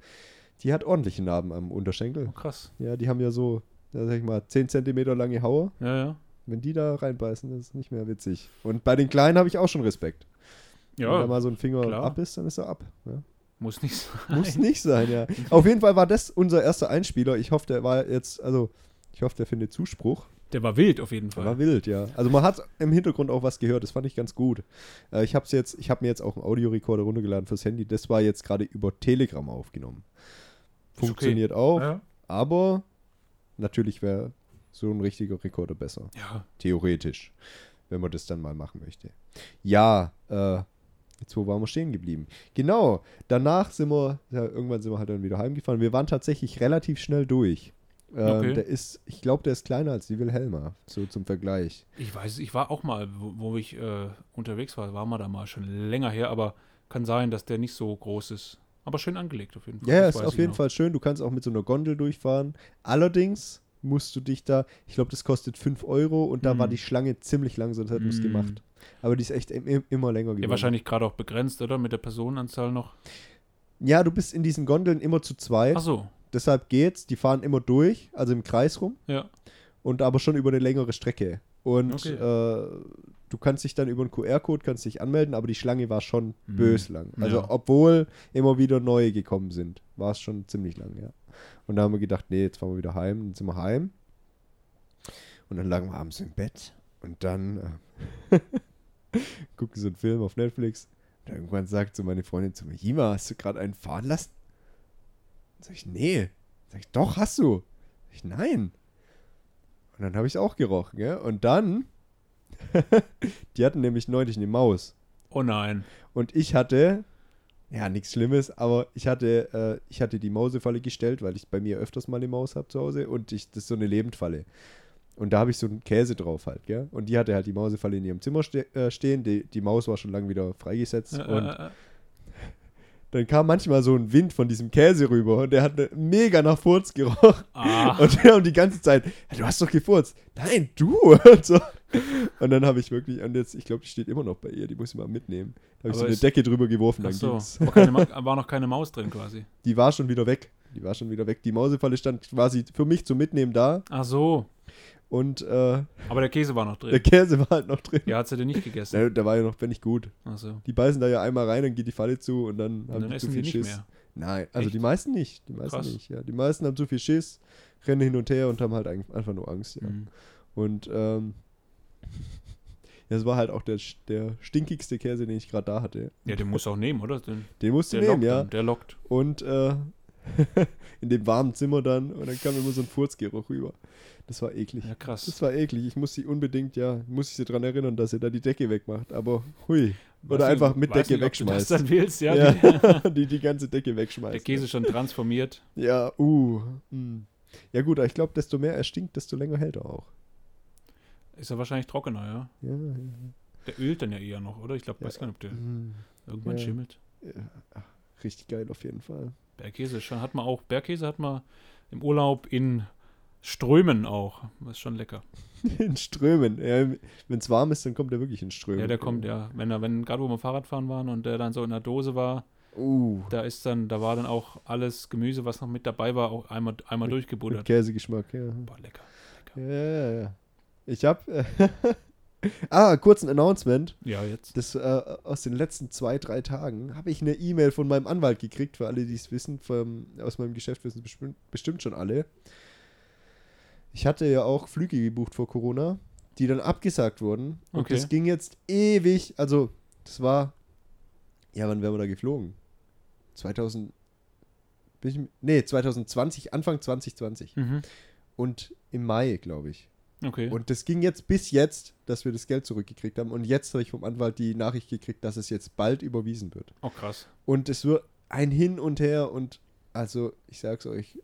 die hat ordentliche Narben am Unterschenkel. Oh, krass. Ja, die haben ja so, sag ich mal, 10 Zentimeter lange Haue. Ja, ja. Wenn die da reinbeißen, das ist nicht mehr witzig. Und bei den Kleinen habe ich auch schon Respekt. Wenn da Ja, mal so ein Finger klar. ab ist, dann ist er ab. Ja. muss nicht sein. Muss nicht sein, ja. (laughs) Auf jeden Fall war das unser erster Einspieler. Ich hoffe, der war jetzt, also, ich hoffe, der findet Zuspruch. Der war wild auf jeden Der Fall. war wild, ja. Also man hat im Hintergrund auch was gehört, das fand ich ganz gut. Äh, ich habe jetzt, ich habe mir jetzt auch einen Audiorekorder runtergeladen fürs Handy. Das war jetzt gerade über Telegram aufgenommen. okay. Funktioniert auch, Ja. aber natürlich wäre so ein richtiger Rekorder besser. ja. Theoretisch, wenn man das dann mal machen möchte. Ja, äh, jetzt wo waren wir stehen geblieben? Genau, danach sind wir, ja, irgendwann sind wir halt dann wieder heimgefahren. Wir waren tatsächlich relativ schnell durch. Ähm, Okay. Der ist, ich glaube, der ist kleiner als die Wilhelma, so zum Vergleich. Ich weiß, ich war auch mal, wo, wo ich äh, unterwegs war, war mal da mal schon länger her, aber kann sein, dass der nicht so groß ist. Aber schön angelegt auf jeden Fall. Ja, Das ist auf jeden noch. Fall schön. Du kannst auch mit so einer Gondel durchfahren. Allerdings musst du dich da, ich glaube, das kostet 5 Euro und da Mm. war die Schlange ziemlich lang, sonst hätten wir es Mm. gemacht. Aber die ist echt im, immer länger geworden. Ja, wahrscheinlich gerade auch begrenzt, oder? Mit der Personenanzahl noch. Ja, du bist in diesen Gondeln immer zu zweit. Ach so, Deshalb geht's. Die fahren immer durch, also im Kreis rum ja. und aber schon über eine längere Strecke. Und Okay. äh, du kannst dich dann über einen QR-Code kannst dich anmelden, aber die Schlange war schon Mhm. bös lang. Also Ja. obwohl immer wieder neue gekommen sind, war es schon ziemlich lang, ja. Und da haben wir gedacht, nee, jetzt fahren wir wieder heim. Dann sind wir heim. Und dann lagen wir abends im Bett und dann äh, (laughs) gucken so einen Film auf Netflix. Und irgendwann sagt so meine Freundin zu mir, Jima, hast du gerade einen fahren lassen? Sag ich, nee. Sag ich, doch, hast du. Sag ich, nein. Und dann habe ich auch gerochen, ja. Und dann, (laughs) die hatten nämlich neulich eine Maus. Oh nein. Und ich hatte, ja, nichts Schlimmes, aber ich hatte, äh, ich hatte die Mausefalle gestellt, weil ich bei mir öfters mal eine Maus habe zu Hause und ich, das ist so eine Lebendfalle. Und da habe ich so einen Käse drauf halt, gell? Und die hatte halt die Mausefalle in ihrem Zimmer ste äh, stehen. Die, die Maus war schon lange wieder freigesetzt. Äh, und äh, äh. dann kam manchmal so ein Wind von diesem Käse rüber und der hat ne- mega nach Furz gerochen. Ah, Und wir haben die ganze Zeit, ja, du hast doch gefurzt. Nein, du. (laughs) Und, so. Und dann habe ich wirklich, und jetzt, ich glaube, die steht immer noch bei ihr, die muss ich mal mitnehmen. Da habe ich so eine Decke drüber geworfen, dann so. ging's. War, war noch keine Maus drin quasi. Die war schon wieder weg. Die war schon wieder weg. Die Mausefalle stand quasi für mich zum Mitnehmen da Ach so. und äh, Aber der Käse war noch der drin. Käse war halt noch drin. Ja, hat sie denn nicht gegessen. Der, der war ja noch, wenn nicht gut. Ach so. Die beißen da ja einmal rein, dann geht die Falle zu und dann Und haben dann die zu essen viel Schiss. mehr. Nein, also Echt? die meisten nicht. Die meisten Krass. nicht, ja. Die meisten haben zu viel Schiss, rennen hin und her und haben halt ein- einfach nur Angst, ja. Mhm. Und ähm, das war halt auch der, der stinkigste Käse, den ich gerade da hatte. Ja, den muss auch nehmen, oder? Den, Den musst du der nehmen, lockt ja. dann, Der lockt. Und äh, (laughs) in dem warmen Zimmer dann und dann kam immer so ein Furzgeruch rüber. Das war eklig. Ja, krass. Das war eklig. Ich muss sie unbedingt, ja, muss ich sie daran erinnern, dass sie da die Decke wegmacht. Aber hui. Oder nicht, einfach mit Decke nicht, ob du Das wegschmeißt. dann willst, ja. Ja, (laughs) (laughs) Die, die, ganze Decke wegschmeißt. der Käse schon transformiert. Ja, uh. mm. Ja gut, aber ich glaube, desto mehr er stinkt, desto länger hält er auch. Ist er wahrscheinlich trockener, ja. Ja, ja. Der ölt dann ja eher noch, oder? Ich glaube, weiß gar nicht, ob der Mm. irgendwann schimmelt. Ach, richtig geil auf jeden Fall. Bergkäse schon, hat man auch, Bergkäse hat man im Urlaub in Strömen auch. Das ist schon lecker. (laughs) In Strömen. Ja, Wenn es warm ist, dann kommt er wirklich in Strömen. Ja, der kommt, ja. Wenn er, wenn, gerade wo wir Fahrradfahren waren und der dann so in der Dose war, Uh, da ist dann, da war dann auch alles Gemüse, was noch mit dabei war, auch einmal, einmal mit durchgebuddert. Käsegeschmack, ja. Boah, lecker. Ja, ja, ja. Ich hab. Äh, (laughs) ah, kurz ein Announcement. Ja, jetzt. Das, äh, aus den letzten zwei, drei Tagen habe ich eine E-Mail von meinem Anwalt gekriegt, für alle, die es wissen, vom, aus meinem Geschäft wissen es bestimmt, bestimmt schon alle. Ich hatte ja auch Flüge gebucht vor Corona, die dann abgesagt wurden. Und Okay. das ging jetzt ewig. Also, das war. Ja, wann wären wir da geflogen? 2000. bin ich Nee, 2020, Anfang 2020. Mhm. Und im Mai, glaube ich. Okay. Und das ging jetzt bis jetzt, dass wir das Geld zurückgekriegt haben. Und jetzt habe ich vom Anwalt die Nachricht gekriegt, dass es jetzt bald überwiesen wird. oh, krass. Und es wird ein Hin und Her und also, ich sag's euch,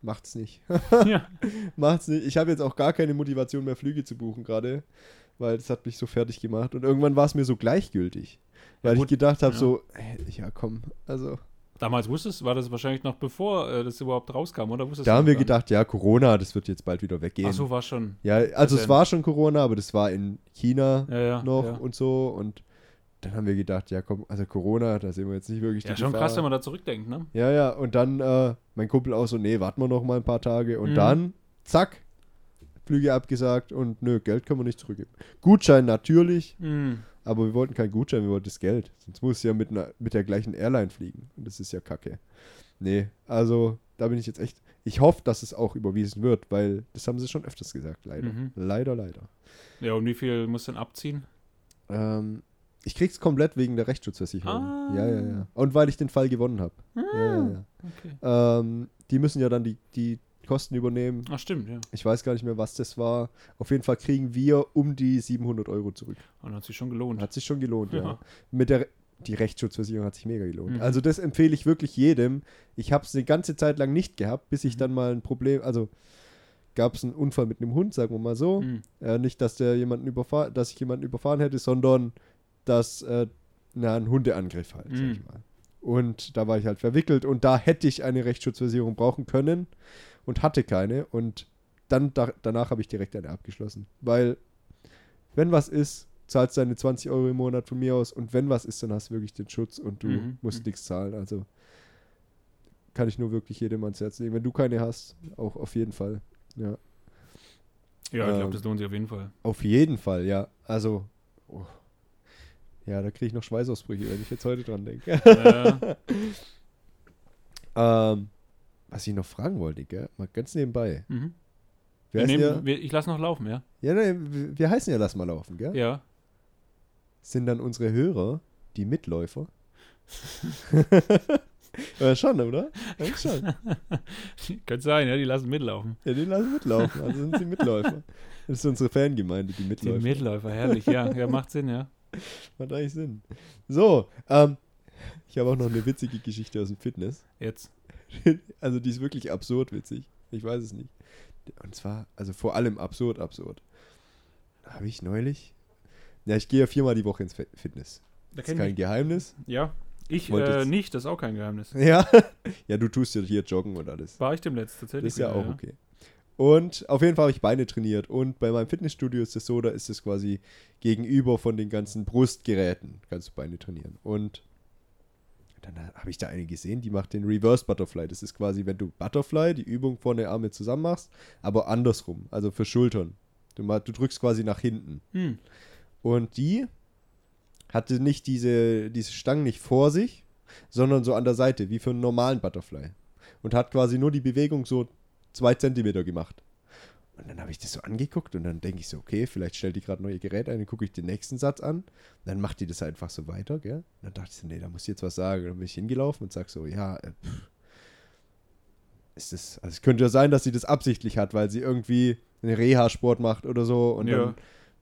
macht's nicht. (laughs) ja. macht's nicht. Ich habe jetzt auch gar keine Motivation mehr, Flüge zu buchen gerade, weil das hat mich so fertig gemacht. Und irgendwann war es mir so gleichgültig. Weil gut, ich gedacht habe, ja. so, ja komm, also. Damals wusstest war das wahrscheinlich noch bevor äh, das überhaupt rauskam, oder? Wusstest Da haben wir gar gedacht, ja, Corona, das wird jetzt bald wieder weggehen. Ach so, war schon. Ja, also es war schon Corona, aber das war in China Ja, ja. noch ja. und so. Und dann haben wir gedacht, ja komm, also Corona, da sehen wir jetzt nicht wirklich Ja, schon Gefahr. krass, wenn man da zurückdenkt, ne? Ja, ja, und dann äh, mein Kumpel auch so, nee, warten wir noch mal ein paar Tage. Und Mhm. dann, zack, Flüge abgesagt und nö, Geld können wir nicht zurückgeben. Gutschein natürlich, Mhm. Aber wir wollten keinen Gutschein, wir wollten das Geld. Sonst muss ich ja mit, einer, mit der gleichen Airline fliegen. Und das ist ja kacke. Nee, also da bin ich jetzt echt. Ich hoffe, dass es auch überwiesen wird, weil das haben sie schon öfters gesagt, leider. Mhm. Leider, leider. Ja, und wie viel musst du denn abziehen? Ähm, ich krieg's komplett wegen der Rechtsschutzversicherung. Ah. Ja, ja, ja. Und weil ich den Fall gewonnen habe. Ja, ja, ja. Okay. Ähm, die müssen ja dann die, die Kosten übernehmen. Ach, stimmt, ja. Ich weiß gar nicht mehr, was das war. Auf jeden Fall kriegen wir um die 700 Euro zurück. Und hat sich schon gelohnt. Hat sich schon gelohnt, ja. Ja. Mit der die Rechtsschutzversicherung hat sich mega gelohnt. Mhm. Also das empfehle ich wirklich jedem. Ich habe es eine ganze Zeit lang nicht gehabt, bis ich Mhm. dann mal ein Problem, also gab es einen Unfall mit einem Hund, sagen wir mal so. Mhm. Äh, nicht, dass der jemanden überfahren, dass ich jemanden überfahren hätte, sondern dass äh, na, ein Hundeangriff halt, sag Mhm. ich mal. Und da war ich halt verwickelt und da hätte ich eine Rechtsschutzversicherung brauchen können und hatte keine. Und dann da, danach habe ich direkt eine abgeschlossen. Weil, wenn was ist, zahlst deine 20 Euro im Monat von mir aus und wenn was ist, dann hast du wirklich den Schutz und du Mhm. musst Mhm. nichts zahlen. Also kann ich nur wirklich jedem ans Herz legen. Wenn du keine hast, auch auf jeden Fall. Ja. Ja, ich Ähm. glaube, das lohnt sich auf jeden Fall. Auf jeden Fall, ja. Also, oh. ja, da kriege ich noch Schweißausbrüche, wenn ich jetzt heute dran denke. äh, (laughs) ähm, was ich noch fragen wollte, gell? mal ganz nebenbei. mhm. Wir nehmen, ja, wir, ich lasse noch laufen, ja? ja, nee, wir heißen ja Lass mal laufen, gell? Ja. Sind dann unsere Hörer die Mitläufer? (laughs) ja, schon, oder? Ja, (laughs) schon. Könnte sein, ja, die lassen mitlaufen. Ja, die lassen mitlaufen, also sind sie Mitläufer. Das ist unsere Fangemeinde, die Die Mitläufer. Mitläufer, herrlich, ja. Ja, macht Sinn, ja. (laughs) Macht eigentlich Sinn. So, ähm, ich habe auch noch eine witzige Geschichte aus dem Fitness. Jetzt. (laughs) also die ist wirklich absurd witzig. Ich weiß es nicht. Und zwar, also vor allem absurd, absurd. Habe ich neulich? Ja, ich gehe ja viermal die Woche ins Fi- Fitness. Da Das ist kein ich. Geheimnis. Ja. Ich äh, nicht, das ist auch kein Geheimnis. (laughs) Ja. ja, du tust ja hier joggen und alles. War ich dem letzten Das tatsächlich. ist ja auch okay. Und auf jeden Fall habe ich Beine trainiert. Und bei meinem Fitnessstudio ist es so, da ist es quasi gegenüber von den ganzen Brustgeräten, kannst du Beine trainieren. Und dann habe ich da eine gesehen, die macht den Reverse Butterfly. Das ist quasi, wenn du Butterfly, die Übung vorne Arme zusammen machst, aber andersrum, also für Schultern. Du, ma- du drückst quasi nach hinten. Hm. Und die hatte nicht diese, diese Stangen nicht vor sich, sondern so an der Seite, wie für einen normalen Butterfly. Und hat quasi nur die Bewegung so zwei Zentimeter gemacht. Und dann habe ich das so angeguckt und dann denke ich so, okay, vielleicht stellt die gerade neue Geräte ein, dann gucke ich den nächsten Satz an. Dann macht die das einfach so weiter, gell? Und dann dachte ich so, nee, da muss ich jetzt was sagen. Und dann bin ich hingelaufen und sag so, ja, äh, ist das, also es könnte ja sein, dass sie das absichtlich hat, weil sie irgendwie einen Reha-Sport macht oder so und Ja.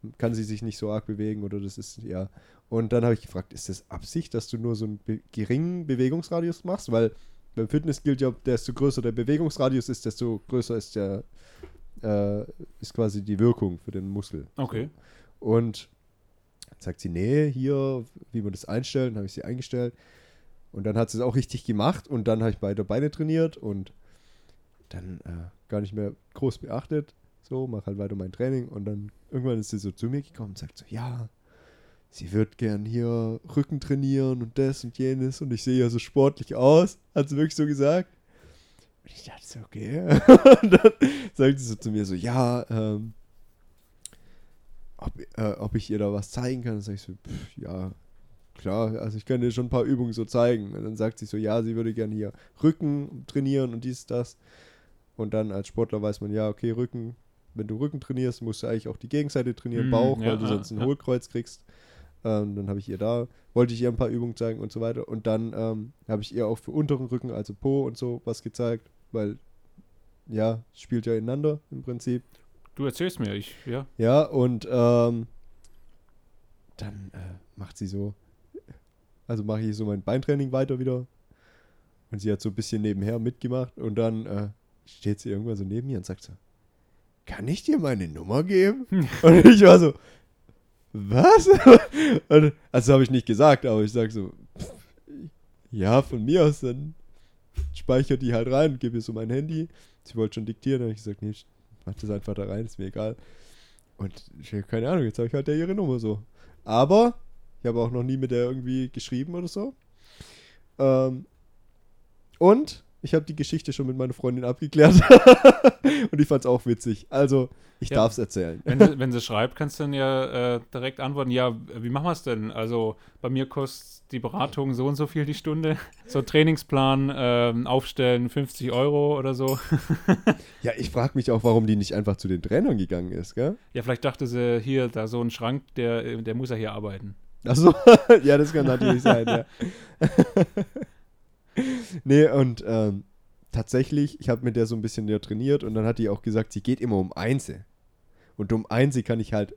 dann kann sie sich nicht so arg bewegen oder das ist, ja. Und dann habe ich gefragt, ist das Absicht, dass du nur so einen be geringen Bewegungsradius machst? Weil beim Fitness gilt ja, desto größer der Bewegungsradius ist, desto größer ist der, äh, ist quasi die Wirkung für den Muskel. Okay. Und dann sagt sie, nee, hier, wie wir das einstellen, habe ich sie eingestellt. Und dann hat sie es auch richtig gemacht und dann habe ich beide Beine trainiert und dann äh, gar nicht mehr groß beachtet. So, mach halt weiter mein Training und dann irgendwann ist sie so zu mir gekommen und sagt so, ja, sie wird gern hier Rücken trainieren und das und jenes und ich sehe ja so sportlich aus. Hat sie wirklich so gesagt. Und ich dachte so, okay. (laughs) und dann sagt sie so zu mir so, ja, ähm, ob, äh, ob ich ihr da was zeigen kann. Dann sage ich so, pff, ja, klar, also ich kann dir schon ein paar Übungen so zeigen. Und dann sagt sie so, ja, sie würde gerne hier Rücken trainieren und dies, das. Und dann als Sportler weiß man, ja, okay, Rücken, wenn du Rücken trainierst, musst du eigentlich auch die Gegenseite trainieren, Mm, Bauch, ja, weil du sonst ein ja. Hohlkreuz kriegst. Ähm, dann habe ich ihr da, wollte ich ihr ein paar Übungen zeigen und so weiter. Und dann ähm, habe ich ihr auch für unteren Rücken, also Po und so, was gezeigt, weil, ja, spielt ja ineinander im Prinzip. Du erzählst mir, ich, ja. Ja, und ähm, dann äh, macht sie so, also mache ich so mein Beintraining weiter wieder. Und sie hat so ein bisschen nebenher mitgemacht und dann äh, steht sie irgendwann so neben mir und sagt so, kann ich dir meine Nummer geben? (laughs) und ich war so, was? (laughs) und, also habe ich nicht gesagt, aber ich sage so, ja, von mir aus, dann speichert die halt rein, gebe ihr so mein Handy. Sie wollte schon diktieren, habe ich gesagt, nee, mach das einfach da rein, ist mir egal. Und ich hab keine Ahnung, jetzt habe ich halt ja ihre Nummer so. Aber ich habe auch noch nie mit der irgendwie geschrieben oder so. Ähm, und ich habe die Geschichte schon mit meiner Freundin abgeklärt. (laughs) und ich fand es auch witzig. Also, ich Ja. darf es erzählen. Wenn sie, wenn sie schreibt, kannst du dann ja äh, direkt antworten, ja, wie machen wir es denn? Also bei mir kostet die Beratung so und so viel die Stunde. So Trainingsplan ähm, aufstellen, 50 Euro oder so. (laughs) Ja, ich frage mich auch, warum die nicht einfach zu den Trainern gegangen ist, gell? Ja, vielleicht dachte sie, hier, da so ein Schrank, der, der muss ja hier arbeiten. Achso, (laughs) ja, das kann natürlich sein, ja. (laughs) nee, und ähm, tatsächlich, ich habe mit der so ein bisschen trainiert und dann hat die auch gesagt, sie geht immer um Einse. Und um Einse kann ich halt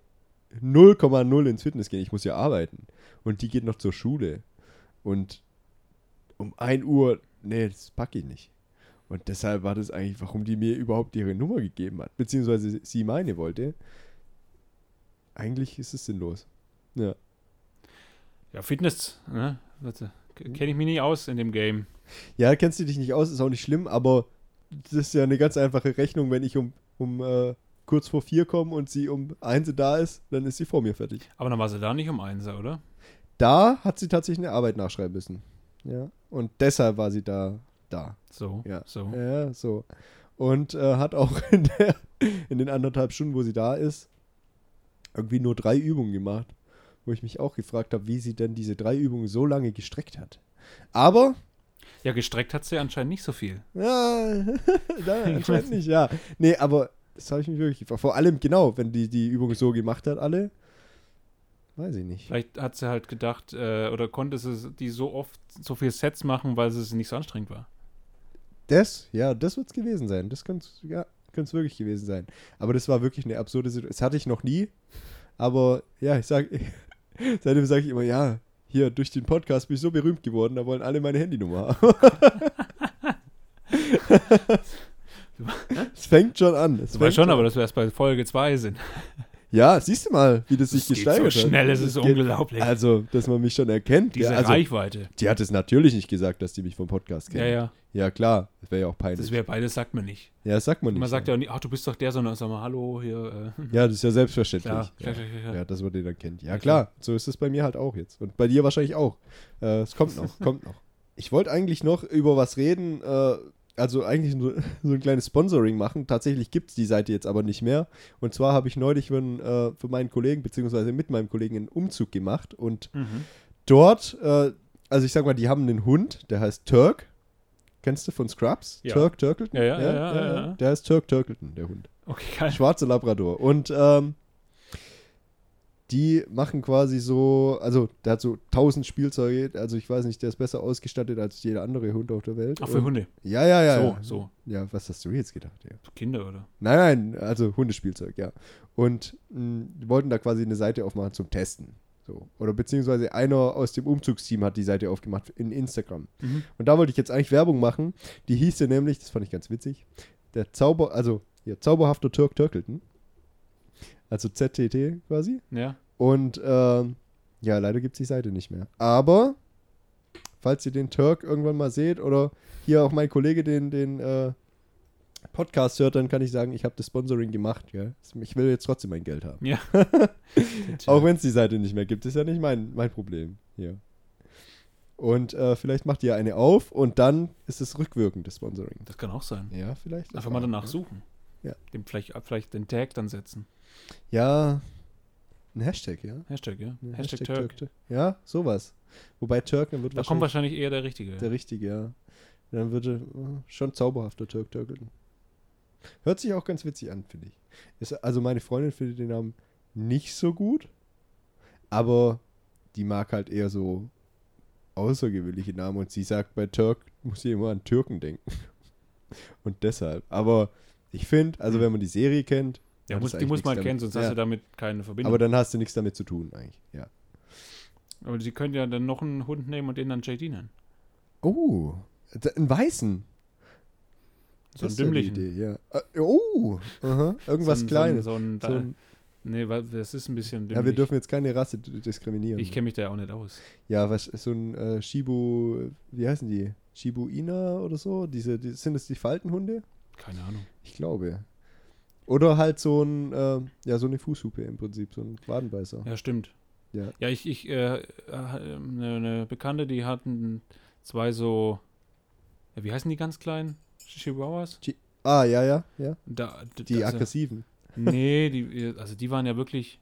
0,0 ins Fitness gehen. Ich muss ja arbeiten. Und die geht noch zur Schule. Und um 1 Uhr, nee, das packe ich nicht. Und deshalb war das eigentlich, warum die mir überhaupt ihre Nummer gegeben hat. Beziehungsweise sie meine wollte. Eigentlich ist es sinnlos. Ja. Ja, Fitness, ne? Kenne ich mich nicht aus in dem Game. Ja, kennst du dich nicht aus, ist auch nicht schlimm, aber das ist ja eine ganz einfache Rechnung. Wenn ich um, um äh, kurz vor vier komme und sie um eins da ist, dann ist sie vor mir fertig. Aber dann war sie da nicht um eins, oder? Da hat sie tatsächlich eine Arbeit nachschreiben müssen. Ja. Und deshalb war sie da. Da. So, Ja. so. Ja, so. Und äh, hat auch (laughs) in, der, in den anderthalb Stunden, wo sie da ist, irgendwie nur drei Übungen gemacht. Wo ich mich auch gefragt habe, wie sie denn diese drei Übungen so lange gestreckt hat. Aber Ja, gestreckt hat sie anscheinend nicht so viel. Ja, (laughs) da, (laughs) anscheinend nicht, ja. Nee, aber das habe ich mich wirklich gefragt. Vor allem, genau, wenn die die Übung so gemacht hat, alle. Weiß ich nicht. Vielleicht hat sie halt gedacht, äh, oder konnte sie die so oft, so viel Sets machen, weil es nicht so anstrengend war. Das, ja, das wird es gewesen sein. Das könnte es ja, könnte es wirklich gewesen sein. Aber das war wirklich eine absurde Situation. Das hatte ich noch nie. Aber ja, ich sage, (laughs) (laughs) seitdem sage ich immer, ja, hier durch den Podcast bin ich so berühmt geworden, da wollen alle meine Handynummer haben. (laughs) Es fängt schon an. Es Das war schon, aber dass wir erst bei Folge 2 sind. Ja, siehst du mal, wie das sich Das geht gesteigert so hat. schnell, es ist Das geht- unglaublich. Also, dass man mich schon erkennt. Diese ja, also, Reichweite. die hat es natürlich nicht gesagt, dass die mich vom Podcast kennen. Ja, ja. Ja, klar. Das wäre ja auch peinlich. Das wäre beides, sagt man nicht. ja, das sagt man nicht. Man sagt ja auch nicht, ach, du bist doch der, sondern sag mal, hallo, hier. Äh, ja, das ist ja selbstverständlich. klar, ja. klar, klar, klar. ja, dass man den dann kennt. Ja, Ja, klar. So ist es bei mir halt auch jetzt. Und bei dir wahrscheinlich auch. Äh, es kommt noch, kommt noch. Ich wollte eigentlich noch über was reden, äh, also eigentlich nur, (laughs) so ein kleines Sponsoring machen. Tatsächlich gibt es die Seite jetzt aber nicht mehr. Und zwar habe ich neulich für, äh, für meinen Kollegen, beziehungsweise mit meinem Kollegen einen Umzug gemacht. Und Mhm. dort, äh, also ich sag mal, die haben einen Hund, der heißt Turk. Kennst du von Scrubs? Ja. Turk Turkleton? Ja, ja, ja, ja, ja. Der heißt Turk Turkleton, der Hund. Okay, geil. Schwarzer Labrador. Und ähm, die machen quasi so, also der hat so 1000 Spielzeuge, also ich weiß nicht, der ist besser ausgestattet als jeder andere Hund auf der Welt. Auch für Und- Hunde. Ja, ja, ja. so, ja. so. Ja, was hast du jetzt gedacht? Ja. Kinder, oder? Nein, nein, also Hundespielzeug, ja. Und mh, die wollten da quasi eine Seite aufmachen zum Testen. So. Oder beziehungsweise einer aus dem Umzugsteam hat die Seite aufgemacht in Instagram. Mhm. Und da wollte ich jetzt eigentlich Werbung machen. Die hieße nämlich, das fand ich ganz witzig, der Zauber, also hier, zauberhafter Türk Turkleton. Also ZTT quasi. Ja. Und ähm, ja, leider gibt es die Seite nicht mehr. Aber, falls ihr den Turk irgendwann mal seht oder hier auch mein Kollege den, den äh, Podcast hört, dann kann ich sagen, ich habe das Sponsoring gemacht. Ja? Ich will jetzt trotzdem mein Geld haben. Ja. (laughs) Auch wenn es die Seite nicht mehr gibt, ist ja nicht mein, mein Problem hier. Und äh, vielleicht macht ihr eine auf und dann ist es rückwirkend, das Sponsoring. Das kann auch sein. Ja, vielleicht. Einfach mal danach suchen. Ja. Dem vielleicht, vielleicht den Tag dann setzen. Ja, ein Hashtag, ja. Hashtag, ja. Ein Hashtag, Turk. Turk. Ja, sowas. Wobei Turk, dann wird Da kommt wahrscheinlich wahrscheinlich eher der Richtige. der richtige, ja. Dann würde äh, schon zauberhafter Turk Turkelten. Hört sich auch ganz witzig an, finde ich. Ist, also meine Freundin findet den Namen nicht so gut, aber die mag halt eher so außergewöhnliche Namen und sie sagt, bei Turk muss sie immer an Türken denken. (laughs) Und deshalb. Aber ich finde, also wenn man die Serie kennt, ja, muss, das die muss man kennen, sonst hast ja. du damit keine Verbindung. aber dann hast du nichts damit zu tun eigentlich. Ja. Aber sie können ja dann noch einen Hund nehmen und den dann JD nennen. Oh, einen weißen. So Das einen dümmlichen. Idee, ja. Äh, Oh, aha. irgendwas so ein, Kleines. So ein, so So ein, ein, nee, weil das ist ein bisschen dümmlich. ja, wir dürfen jetzt keine Rasse diskriminieren. Ich kenne mich da ja auch nicht aus. ja, was so ein äh, Shibu, wie heißen die? Shibuina oder so? Diese, die, sind es die Faltenhunde? Keine Ahnung. Ich glaube. Oder halt so ein, äh, ja, so eine Fußhupe im Prinzip, so ein Wadenbeißer. Ja, stimmt. Ja. Ja, ich, ich, äh, äh, eine, eine Bekannte, die hatten zwei so, wie heißen die ganz kleinen? Chihuahuas? Ah, ja, ja, ja. Da, Die also, aggressiven. Nee, (laughs) die, also die waren ja wirklich,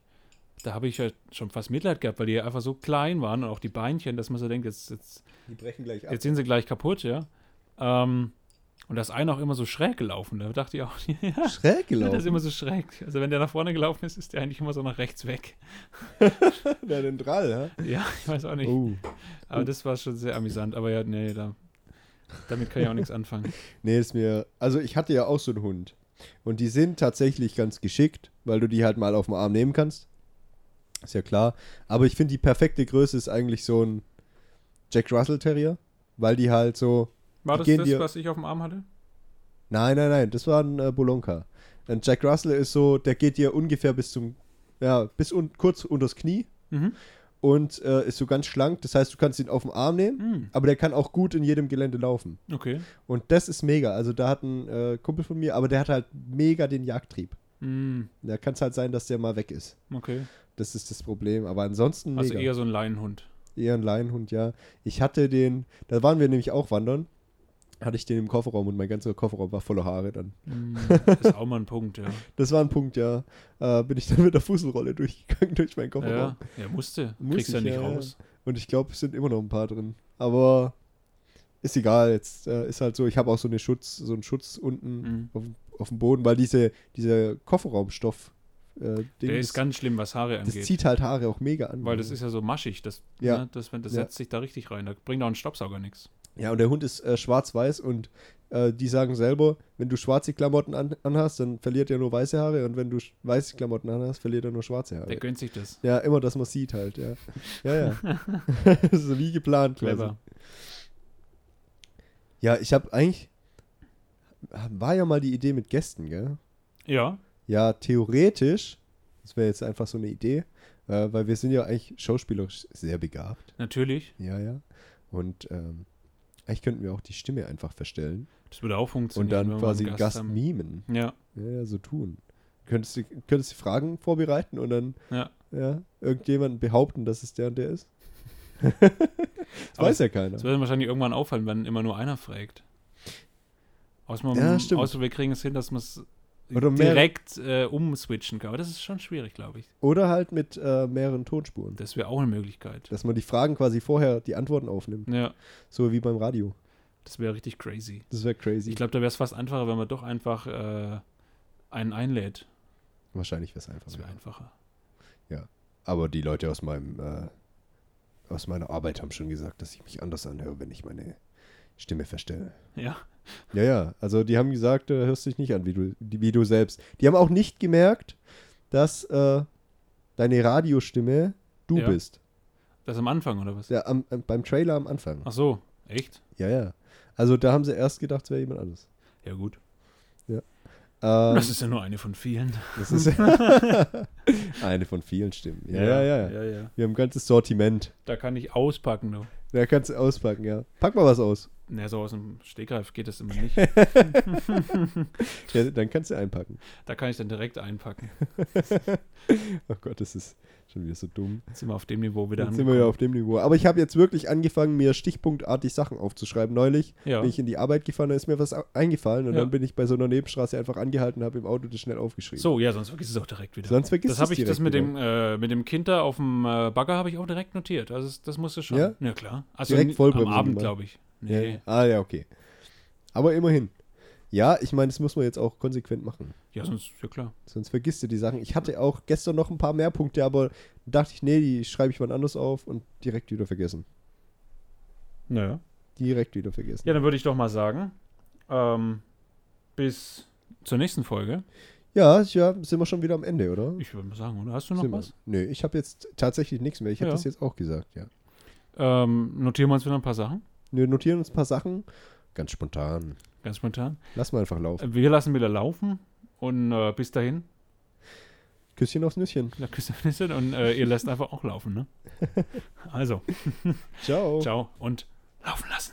da habe ich ja schon fast Mitleid gehabt, weil die ja einfach so klein waren und auch die Beinchen, dass man so denkt, jetzt, jetzt, Die brechen gleich jetzt sind sie gleich kaputt, ja. Ähm, und das eine auch immer so schräg gelaufen. Da dachte ich auch, (laughs) ja, Schräg der ist gelaufen. immer so schräg. Also wenn der nach vorne gelaufen ist, ist der eigentlich immer so nach rechts weg. (laughs) Der den Drall, ja? Ja, ich weiß auch nicht. Oh. Aber das war schon sehr amüsant. Aber ja, nee, da, damit kann ich auch nichts anfangen. (laughs) Nee, ist mir. Also ich hatte ja auch so einen Hund. Und die sind tatsächlich ganz geschickt, weil du die halt mal auf dem Arm nehmen kannst. Ist ja klar. Aber ich finde, die perfekte Größe ist eigentlich so ein Jack Russell Terrier, weil die halt so. War das das, dir- was ich auf dem Arm hatte? Nein, nein, nein, das war ein äh, Bolonka. Ein Jack Russell ist so, der geht dir ungefähr bis zum. Ja, bis un kurz unters Knie Mhm. und äh, ist so ganz schlank. Das heißt, du kannst ihn auf den Arm nehmen, Hm, aber der kann auch gut in jedem Gelände laufen. okay. Und das ist mega. Also da hat ein äh, Kumpel von mir, aber der hat halt mega den Jagdtrieb. Hm, Da kann es halt sein, dass der mal weg ist. okay. Das ist das Problem. Aber ansonsten Also mega. eher so ein Leinenhund. eher ein Laienhund, ja. Ich hatte den, da waren wir nämlich auch wandern, hatte ich den im Kofferraum und mein ganzer Kofferraum war voller Haare dann. Hm, ist auch mal ein Punkt, ja. (laughs) Das war ein Punkt, ja. Äh, bin ich dann mit der Fusselrolle (laughs) durchgegangen durch meinen Kofferraum. Ja, ja musste. Muss Kriegst ja ich, nicht ja, ja. raus. Und ich glaube, es sind immer noch ein paar drin. Aber ist egal, jetzt äh, ist halt so, ich habe auch so eine Schutz, so einen Schutz unten Mhm. auf, auf dem Boden, weil diese, dieser Kofferraumstoff, äh, Der ist ganz schlimm, was Haare das angeht. zieht halt Haare auch mega an. Weil das ist ja so maschig. Das, Ja. ne, das, das Ja. setzt sich da richtig rein. Da bringt auch ein Staubsauger nichts. Ja, und der Hund ist äh, schwarz-weiß und äh, die sagen selber, wenn du schwarze Klamotten an, anhast, dann verliert er nur weiße Haare und wenn du weiße Klamotten anhast, verliert er nur schwarze Haare. Der gönnt sich das. Ja, immer, dass man sieht halt, ja. Ja, ja. (laughs) (laughs) ist wie geplant. Clever. Ja, ich habe eigentlich, war ja mal die Idee mit Gästen, gell? Ja, Ja, theoretisch, das wäre jetzt einfach so eine Idee, äh, weil wir sind ja eigentlich schauspielerisch sehr begabt. natürlich. Ja, ja. Und ähm, eigentlich könnten wir auch die Stimme einfach verstellen Das würde auch und funktionieren. dann wenn wir quasi Gast haben. mimen. Ja, Ja, ja, so tun. Könntest du, könntest du Fragen vorbereiten und dann ja. ja, irgendjemanden behaupten, dass es der und der ist? (laughs) das Aber weiß ja keiner. Das wird dann wahrscheinlich irgendwann auffallen, wenn immer nur einer fragt. Außer, man, Ja, stimmt. außer wir kriegen es hin, dass man es Oder direkt äh, umswitchen kann. Aber das ist schon schwierig, glaube ich. Oder halt mit äh, mehreren Tonspuren. Das wäre auch eine Möglichkeit. Dass man die Fragen quasi vorher die Antworten aufnimmt. Ja, So wie beim Radio. das wäre richtig crazy. Das wäre crazy. Ich glaube, da wäre es fast einfacher, wenn man doch einfach äh, einen einlädt. Wahrscheinlich wäre es einfach. Das wäre ja. einfacher. Aber die Leute aus meinem äh, aus meiner Arbeit haben schon gesagt, dass ich mich anders anhöre, wenn ich meine Stimme verstelle. Ja. Ja, ja. Also die haben gesagt, du hörst dich nicht an, wie du, wie du selbst. Die haben auch nicht gemerkt, dass äh, deine Radiostimme du Ja. bist. Das am Anfang, oder was? Ja, am, beim Trailer am Anfang. Ach so, echt? Ja, ja. Also da haben sie erst gedacht, es wäre jemand anderes. Ja, gut. Ähm, Das ist ja nur eine von vielen. das ist (laughs) (laughs) eine von vielen Stimmen. Ja, ja, ja. ja, ja. Wir haben ein ganzes Sortiment. Da kann ich auspacken, du. Da kannst du auspacken, ja. Pack mal was aus. Na, so aus dem Stegreif geht das immer nicht. (laughs) Ja, dann kannst du einpacken. Da kann ich dann direkt einpacken. (laughs) Oh Gott, das ist schon wieder so dumm. Jetzt sind wir auf dem Niveau wieder Jetzt sind wir ja auf dem Niveau. Aber ich habe jetzt wirklich angefangen, mir stichpunktartig Sachen aufzuschreiben. Neulich Ja. bin ich in die Arbeit gefahren, da ist mir was eingefallen und Ja. dann bin ich bei so einer Nebenstraße einfach angehalten und habe im Auto das schnell aufgeschrieben. So, ja, sonst vergisst es auch direkt wieder. Sonst vergisst das habe es ich, das mit direkt dem, äh, mit dem Kind da auf dem äh, Bagger habe ich auch direkt notiert. Also das, musst du schon. Ja? klar. Also Direkt ni- Vollbremse am Abend, glaube ich. Nee. Ah, ja, okay. Aber immerhin. Ja, ich meine, das muss man jetzt auch konsequent machen. Ja, sonst, ja klar. Sonst vergisst du die Sachen. Ich hatte auch gestern noch ein paar mehr Punkte, aber dachte ich, nee, die schreibe ich wann anders auf und direkt wieder vergessen. Naja. Direkt wieder vergessen. Ja, dann würde ich doch mal sagen, ähm, bis zur nächsten Folge. Ja, ja, sind wir schon wieder am Ende, oder? Ich würde mal sagen, oder? Hast du noch Sind wir? was? Nö, ich habe jetzt tatsächlich nichts mehr. Ich Ja. das jetzt auch gesagt, ja. Ähm, notieren wir uns wieder ein paar Sachen. Wir notieren uns ein paar Sachen. Ganz spontan. Ganz spontan. Lass mal einfach laufen. Wir lassen wieder laufen. Und äh, bis dahin, Küsschen aufs Nüsschen. ja, küsst ein bisschen und äh, ihr lasst einfach auch laufen, ne? (laughs) Also, Ciao. ciao und laufen lassen.